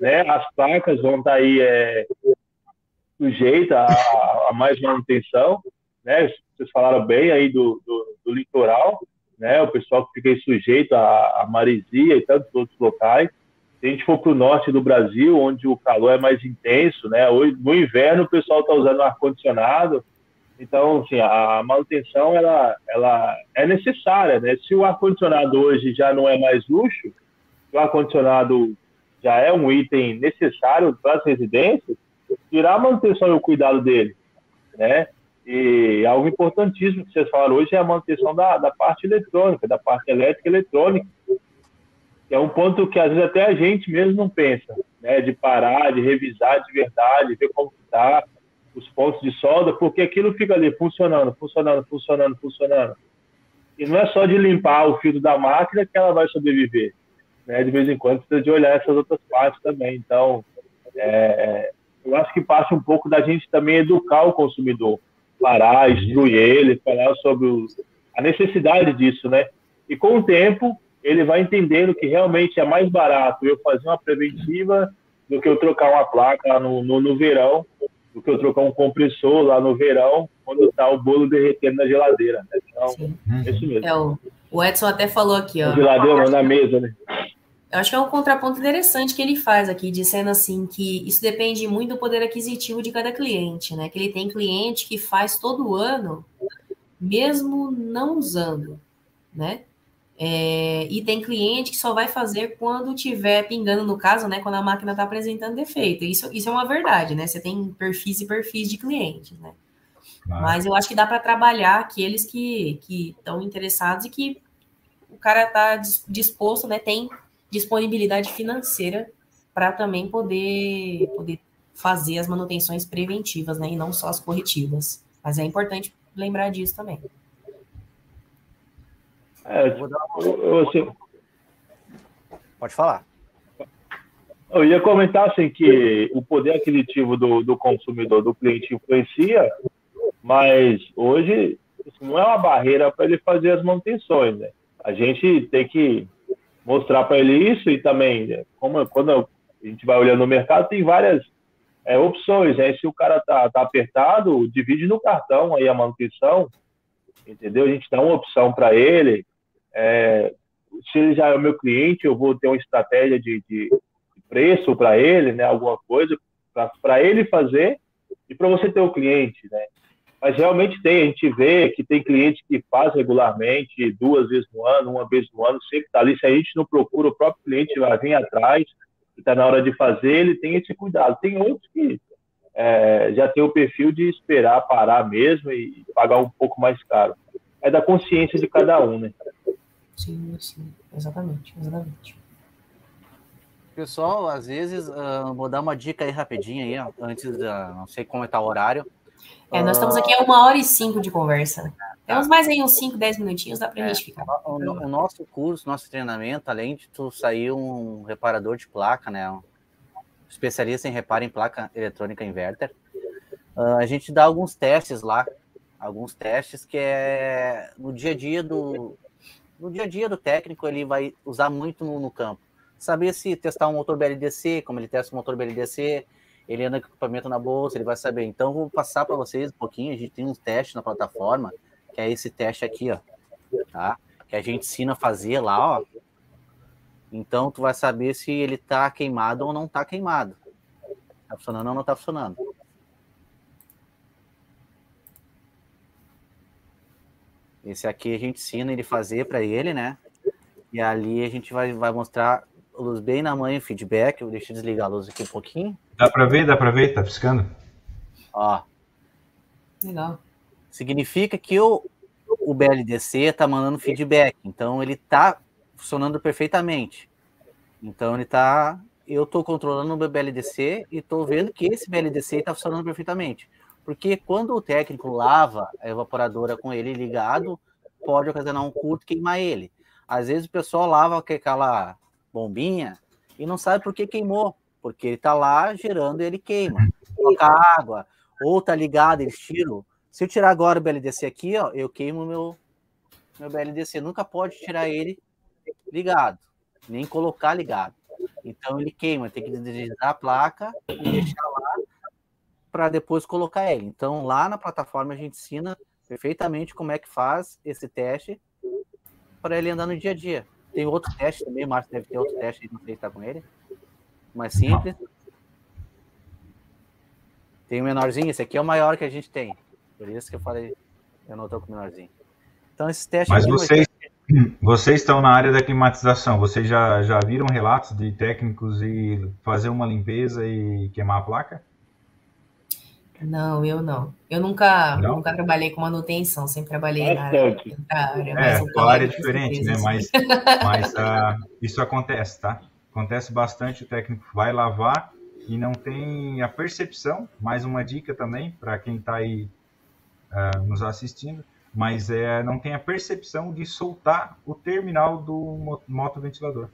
Speaker 4: né? As placas vão estar tá aí é, sujeitas a, a, mais manutenção, né? Vocês falaram bem aí do, do, do litoral, né? O pessoal que fica aí sujeito a, a maresia e tantos outros locais. Se a gente for para o norte do Brasil, onde o calor é mais intenso, né? Hoje, no inverno, o pessoal está usando ar-condicionado. Então, assim, a manutenção, ela, ela é necessária, né? Se o ar-condicionado hoje já não é mais luxo, o ar-condicionado já é um item necessário para as residências, tirar a manutenção e o cuidado dele, né? E algo importantíssimo que vocês falaram hoje é a manutenção da, da parte eletrônica, da parte elétrica e eletrônica, é um ponto que às vezes até a gente mesmo não pensa, né? De parar, de revisar de verdade, ver como está os pontos de solda, porque aquilo fica ali funcionando, funcionando, funcionando, funcionando. E não é só de limpar o fio da máquina que ela vai sobreviver né, de vez em quando precisa de olhar essas outras partes também. Então, é, eu acho que passa um pouco da gente também educar o consumidor, parar, instruir ele, falar sobre a necessidade disso, né? E com o tempo, ele vai entendendo que realmente é mais barato eu fazer uma preventiva do que eu trocar uma placa no, no, no verão, do que eu trocar um compressor lá no verão, quando está o bolo derretendo na geladeira. Né? Então, Sim. é isso mesmo.
Speaker 1: É, o, o Edson até falou aqui, ó.
Speaker 4: Na geladeira, na mesa, né?
Speaker 1: Eu acho que é um contraponto interessante que ele faz aqui, dizendo assim que isso depende muito do poder aquisitivo de cada cliente, né? Que ele tem cliente que faz todo ano, mesmo não usando, né? É, e tem cliente que só vai fazer quando tiver pingando, no caso, né? Quando a máquina está apresentando defeito. Isso, isso é uma verdade, né? Você tem perfis e perfis de clientes, né? Mas eu acho que dá para trabalhar aqueles que estão interessados e que o cara está disposto, né? Tem disponibilidade financeira para também poder, poder fazer as manutenções preventivas, né? E não só as corretivas. Mas é importante lembrar disso também.
Speaker 4: É, eu,
Speaker 2: Pode falar.
Speaker 4: Eu ia comentar assim que o poder aquisitivo do, do consumidor, do cliente influencia, mas hoje isso não é uma barreira para ele fazer as manutenções, né? A gente tem que mostrar para ele isso e também, né, como quando a gente vai olhando no mercado, tem várias é, opções. Né? Se o cara tá, tá apertado, divide no cartão aí a manutenção, entendeu? A gente dá uma opção para ele. É, se ele já é meu cliente, eu vou ter uma estratégia de, de preço para ele, né? Alguma coisa para ele fazer e para você ter o cliente, né? Mas realmente tem, a gente vê que tem cliente que faz regularmente, duas vezes no ano, uma vez no ano, sempre está ali. Se a gente não procura, o próprio cliente vai vir atrás, está na hora de fazer, ele tem esse cuidado. Tem outros que é, já tem o perfil de esperar parar mesmo e pagar um pouco mais caro. É da consciência de cada um, né?
Speaker 1: Sim, sim, exatamente, exatamente.
Speaker 2: Pessoal, às vezes, uh, vou dar uma dica aí rapidinho aí, ó, antes, uh, não sei como está o horário,
Speaker 1: é, nós estamos aqui a uma hora e cinco de conversa. Né? Temos mais aí uns cinco, dez minutinhos, dá para a é, gente ficar.
Speaker 2: O, o, nosso curso, nosso treinamento, além de tu sair um reparador de placa, né? Um especialista em reparo em placa eletrônica inverter, uh, a gente dá alguns testes lá, alguns testes que é no dia a dia do no dia a dia do técnico ele vai usar muito no, no campo. Saber se testar um motor BLDC, como ele testa o motor BLDC, ele anda com equipamento na bolsa, ele vai saber. Então, vou passar para vocês um pouquinho. A gente tem um teste na plataforma, que é esse teste aqui, ó, tá? Que a gente ensina a fazer lá, ó. Então, tu vai saber se ele tá queimado ou não tá queimado. Tá funcionando ou não tá funcionando. Esse aqui a gente ensina ele fazer para ele, né? E ali a gente vai, vai mostrar a luz bem na manhã, feedback. Eu deixo desligar a luz aqui um pouquinho.
Speaker 3: Dá para ver, dá para ver, tá piscando.
Speaker 2: Ó.
Speaker 1: Legal.
Speaker 2: Significa que o, o BLDC tá mandando feedback, então ele tá funcionando perfeitamente. Então ele tá, eu tô controlando o meu BLDC e tô vendo que esse BLDC tá funcionando perfeitamente. Porque quando o técnico lava a evaporadora com ele ligado, pode ocasionar um curto queimar ele. Às vezes o pessoal lava aquela bombinha e não sabe por que queimou porque ele está lá gerando e ele queima. Coloca água, ou tá ligado, eles tiram. Se eu tirar agora o BLDC aqui, ó, eu queimo meu, meu BLDC. Nunca pode tirar ele ligado, nem colocar ligado. Então ele queima, tem que deslizar a placa e deixar para depois colocar ele. Então lá na plataforma a gente ensina perfeitamente como é que faz esse teste para ele andar no dia a dia. Tem outro teste também, o Márcio deve ter outro teste, não sei se está com ele mais simples. Tem o um menorzinho, esse aqui é o maior que a gente tem. Por isso que eu falei, eu não estou com o menorzinho. Então, esses testes.
Speaker 3: Mas vocês, vocês estão na área da climatização, vocês já, já viram relatos de técnicos e fazer uma limpeza e queimar a placa?
Speaker 1: Não, eu não. Eu nunca, não? nunca trabalhei com manutenção, sempre trabalhei na área,
Speaker 3: na área. É, a área é diferente, né? Mas, mas uh, isso acontece, tá? Acontece bastante, o técnico vai lavar e não tem a percepção, mais uma dica também para quem está aí uh, nos assistindo, mas é, não tem a percepção de soltar o terminal do motoventilador.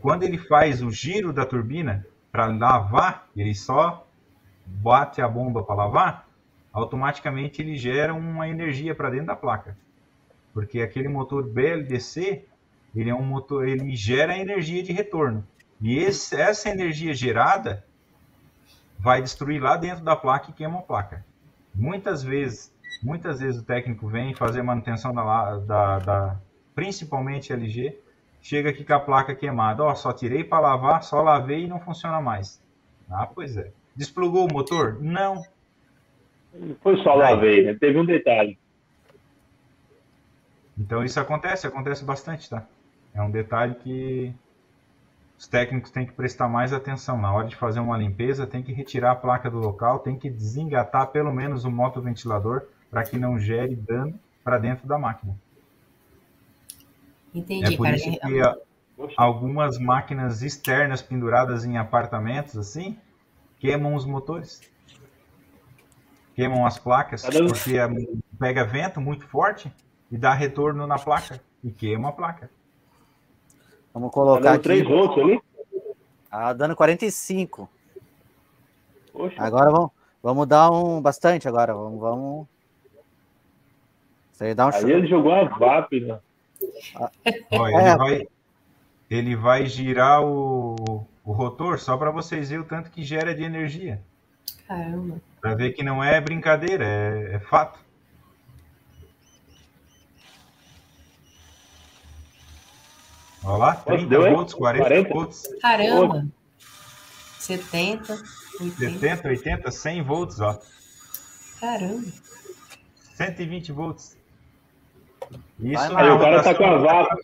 Speaker 3: Quando ele faz o giro da turbina para lavar, ele só bate a bomba para lavar, automaticamente ele gera uma energia para dentro da placa. Porque aquele motor BLDC, ele é um motor, ele gera energia de retorno. E esse, essa energia gerada vai destruir lá dentro da placa e queima a placa. Muitas vezes, muitas vezes o técnico vem fazer manutenção da, da, da principalmente LG, chega aqui com a placa queimada. Ó, só tirei para lavar, só lavei e não funciona mais. Ah, pois é. Desplugou o motor? Não.
Speaker 4: Foi só lavei, né? Teve um detalhe.
Speaker 3: Então isso acontece, acontece bastante, tá? É um detalhe que os técnicos têm que prestar mais atenção. Na hora de fazer uma limpeza, tem que retirar a placa do local, tem que desengatar pelo menos o motoventilador para que não gere dano para dentro da máquina.
Speaker 1: Entendi,
Speaker 3: é por
Speaker 1: cara.
Speaker 3: Isso que algumas máquinas externas penduradas em apartamentos assim queimam os motores. Queimam as placas, porque pega vento muito forte e dá retorno na placa e queima a placa.
Speaker 2: Vamos colocar tá
Speaker 4: aqui. 3 volts ali?
Speaker 2: Ah, dando 45. Poxa. Agora vamos, vamos dar um bastante agora. Vamos, vamos.
Speaker 4: Isso aí dá um Aí ele jogou a VAP, né?
Speaker 3: Ah, ele, é. vai, ele vai girar o, o rotor só para vocês verem o tanto que gera de energia.
Speaker 1: Caramba.
Speaker 3: Para ver que não é brincadeira, é, é fato. Olha lá, 30 Deu, volts, 40, 40 volts.
Speaker 1: Caramba! 70,
Speaker 3: 80. 70, 80, 100 volts, ó.
Speaker 1: Caramba!
Speaker 3: 120 volts.
Speaker 4: Isso aí o cara tá com a vaca.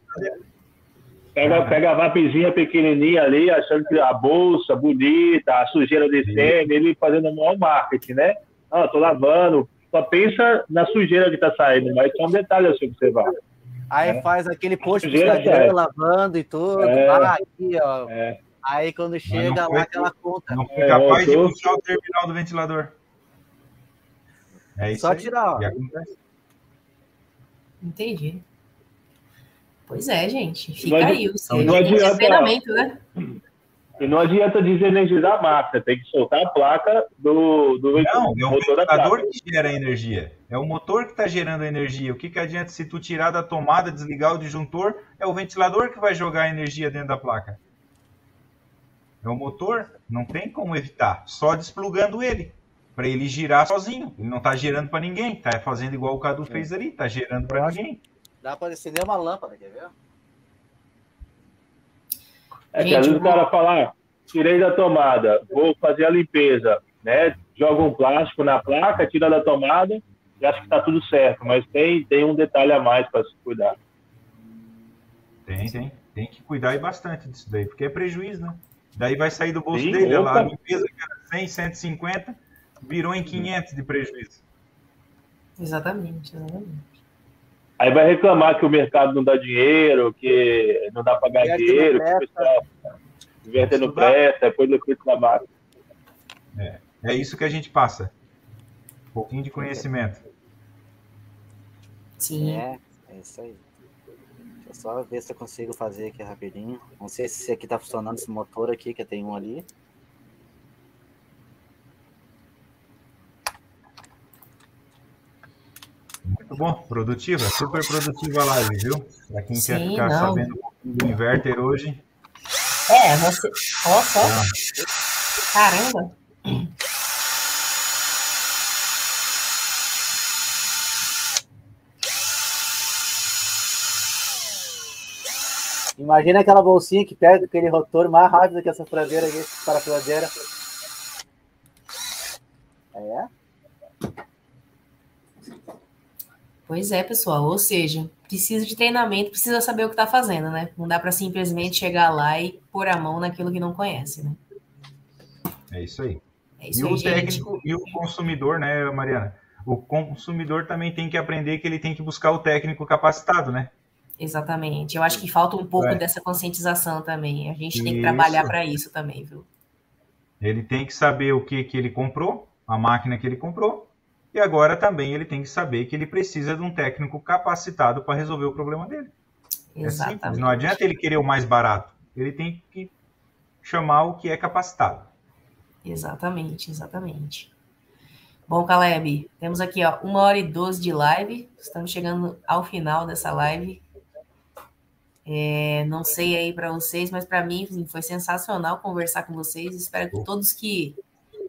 Speaker 4: Pega, pega a vapezinha pequenininha ali, achando que a bolsa bonita, a sujeira descendo, ele fazendo o maior marketing, né? Ah, tô lavando. Só pensa na sujeira que tá saindo, mas é um detalhe a se observar.
Speaker 2: Aí é. faz aquele post do Instagram lavando e tudo. É. Ah, aqui, ó. É. Aí quando chega lá aquela conta.
Speaker 3: Não foi capaz de puxar o terminal do ventilador.
Speaker 2: É isso Só aí. tirar, ó.
Speaker 1: Entendi. Pois é, gente. Fica não aí. O não adianta, treinamento, né?
Speaker 4: E não adianta desenergizar a máquina, tem que soltar a placa do, do
Speaker 3: Não, é o ventilador que gera a energia. É o motor que está gerando a energia. O que, que adianta se tu tirar da tomada, desligar o disjuntor? É o ventilador que vai jogar a energia dentro da placa. É o motor, não tem como evitar, só desplugando ele para ele girar sozinho. Ele não está gerando para ninguém, está fazendo igual o Cadu fez ali, está gerando para ninguém.
Speaker 2: Dá para acender uma lâmpada, quer ver?
Speaker 4: É que às vezes o cara fala, ah, tirei da tomada, vou fazer a limpeza, né? Joga um plástico na placa, tira da tomada e acho que está tudo certo, mas tem, tem um detalhe a mais para se cuidar.
Speaker 3: Tem, tem. Tem que cuidar e bastante disso daí, porque é prejuízo, né? Daí vai sair do bolso Sim, dele, lá, a limpeza que era 100, 150, virou em 500 de prejuízo.
Speaker 1: Exatamente, exatamente.
Speaker 4: Aí vai reclamar que o mercado não dá dinheiro, que não dá para pagar dinheiro, que o pessoal invertendo pressa, depois do efeito da máquina.
Speaker 3: É, é isso que a gente passa. Um pouquinho de conhecimento.
Speaker 2: Sim. É, é isso aí. Deixa eu só ver se eu consigo fazer aqui rapidinho. Não sei se aqui tá funcionando esse motor aqui, que tem um ali.
Speaker 3: Muito bom, produtiva, super produtiva a live, viu? Para quem Sim, quer ficar não. sabendo um pouquinho do inverter hoje.
Speaker 1: É, você. Ó, só. Caramba!
Speaker 2: Imagina aquela bolsinha que pega aquele rotor mais rápido que essa fradeira aqui, parafusadeira. É?
Speaker 1: Pois é, pessoal. Ou seja, precisa de treinamento, precisa saber o que está fazendo, né? Não dá para simplesmente chegar lá e pôr a mão naquilo que não conhece, né?
Speaker 3: É isso aí. É isso e aí, o técnico gente. e o consumidor, né, Mariana? O consumidor também tem que aprender que ele tem que buscar o técnico capacitado, né?
Speaker 1: Exatamente. Eu acho que falta um pouco é. dessa conscientização também. A gente tem que isso. trabalhar para isso também, viu?
Speaker 3: Ele tem que saber o que, que ele comprou, a máquina que ele comprou, e agora também ele tem que saber que ele precisa de um técnico capacitado para resolver o problema dele. É Exatamente. É Não adianta ele querer o mais barato. Ele tem que chamar o que é capacitado.
Speaker 1: Exatamente, exatamente. Bom, Caleb, temos aqui ó, uma hora e doze de live. Estamos chegando ao final dessa live. É, não sei aí para vocês, mas para mim assim, foi sensacional conversar com vocês. Espero que todos que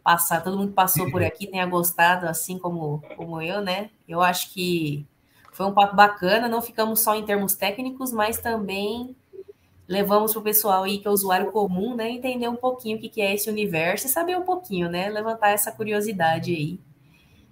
Speaker 1: passar, todo mundo que passou por aqui tenha gostado, assim como, como eu, né? Eu acho que foi um papo bacana, não ficamos só em termos técnicos, mas também levamos para o pessoal aí que é usuário comum, né? Entender um pouquinho o que, que é esse universo e saber um pouquinho, né? Levantar essa curiosidade aí.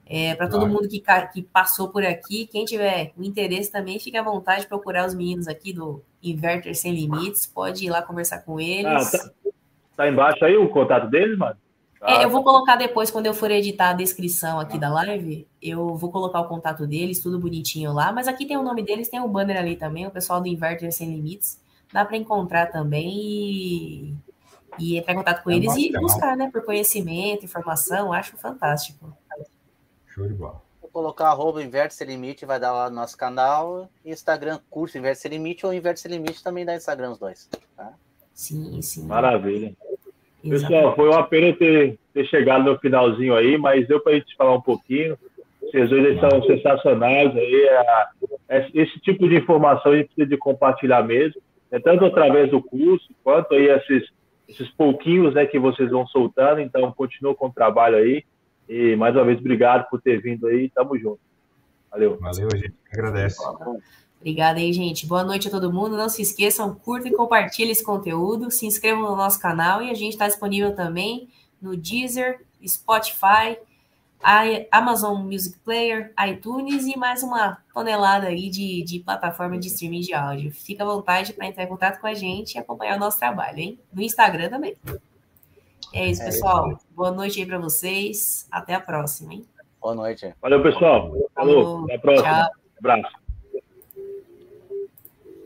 Speaker 1: É, para todo mundo que, que passou por aqui, quem tiver o interesse também, fique à vontade de procurar os meninos aqui do Inverter Sem Limites, pode ir lá conversar com eles. Ah,
Speaker 4: tá, tá embaixo aí o contato deles, mano?
Speaker 1: É, eu vou colocar depois, quando eu for editar a descrição aqui da live, eu vou colocar o contato deles, tudo bonitinho lá. Mas aqui tem o nome deles, tem o um banner ali também, o pessoal do Inverter Sem Limites. Dá para encontrar também e, e, entrar em contato com é eles e buscar, né, por conhecimento, informação. Acho fantástico.
Speaker 3: Show de bola.
Speaker 2: Vou colocar arroba Inverter Sem Limite, vai dar lá no nosso canal. Instagram, curso Inverter Sem Limite ou Inverter Sem Limite também dá Instagram os dois. Tá?
Speaker 1: Sim, sim.
Speaker 4: Maravilha. Pessoal, foi uma pena ter, ter chegado no finalzinho aí, mas deu para a gente falar um pouquinho. Vocês dois são sensacionais aí. É, é, esse tipo de informação a gente precisa de compartilhar mesmo, é tanto através do curso quanto aí esses, esses pouquinhos né, que vocês vão soltando. Então, continua com o trabalho aí. E mais uma vez, obrigado por ter vindo aí. Tamo junto. Valeu.
Speaker 3: Valeu, gente agradece.
Speaker 1: Obrigada aí, gente. Boa noite a todo mundo. Não se esqueçam, curta e compartilhe esse conteúdo. Se inscrevam no nosso canal e a gente está disponível também no Deezer, Spotify, Amazon Music Player, iTunes e mais uma tonelada aí de, de plataforma de streaming de áudio. Fica à vontade para entrar em contato com a gente e acompanhar o nosso trabalho, hein? No Instagram também. É isso, é pessoal. Boa noite aí para vocês. Até a próxima, hein?
Speaker 2: Boa noite.
Speaker 4: Valeu, pessoal. Falou. Até a próxima. Tchau. Abraço.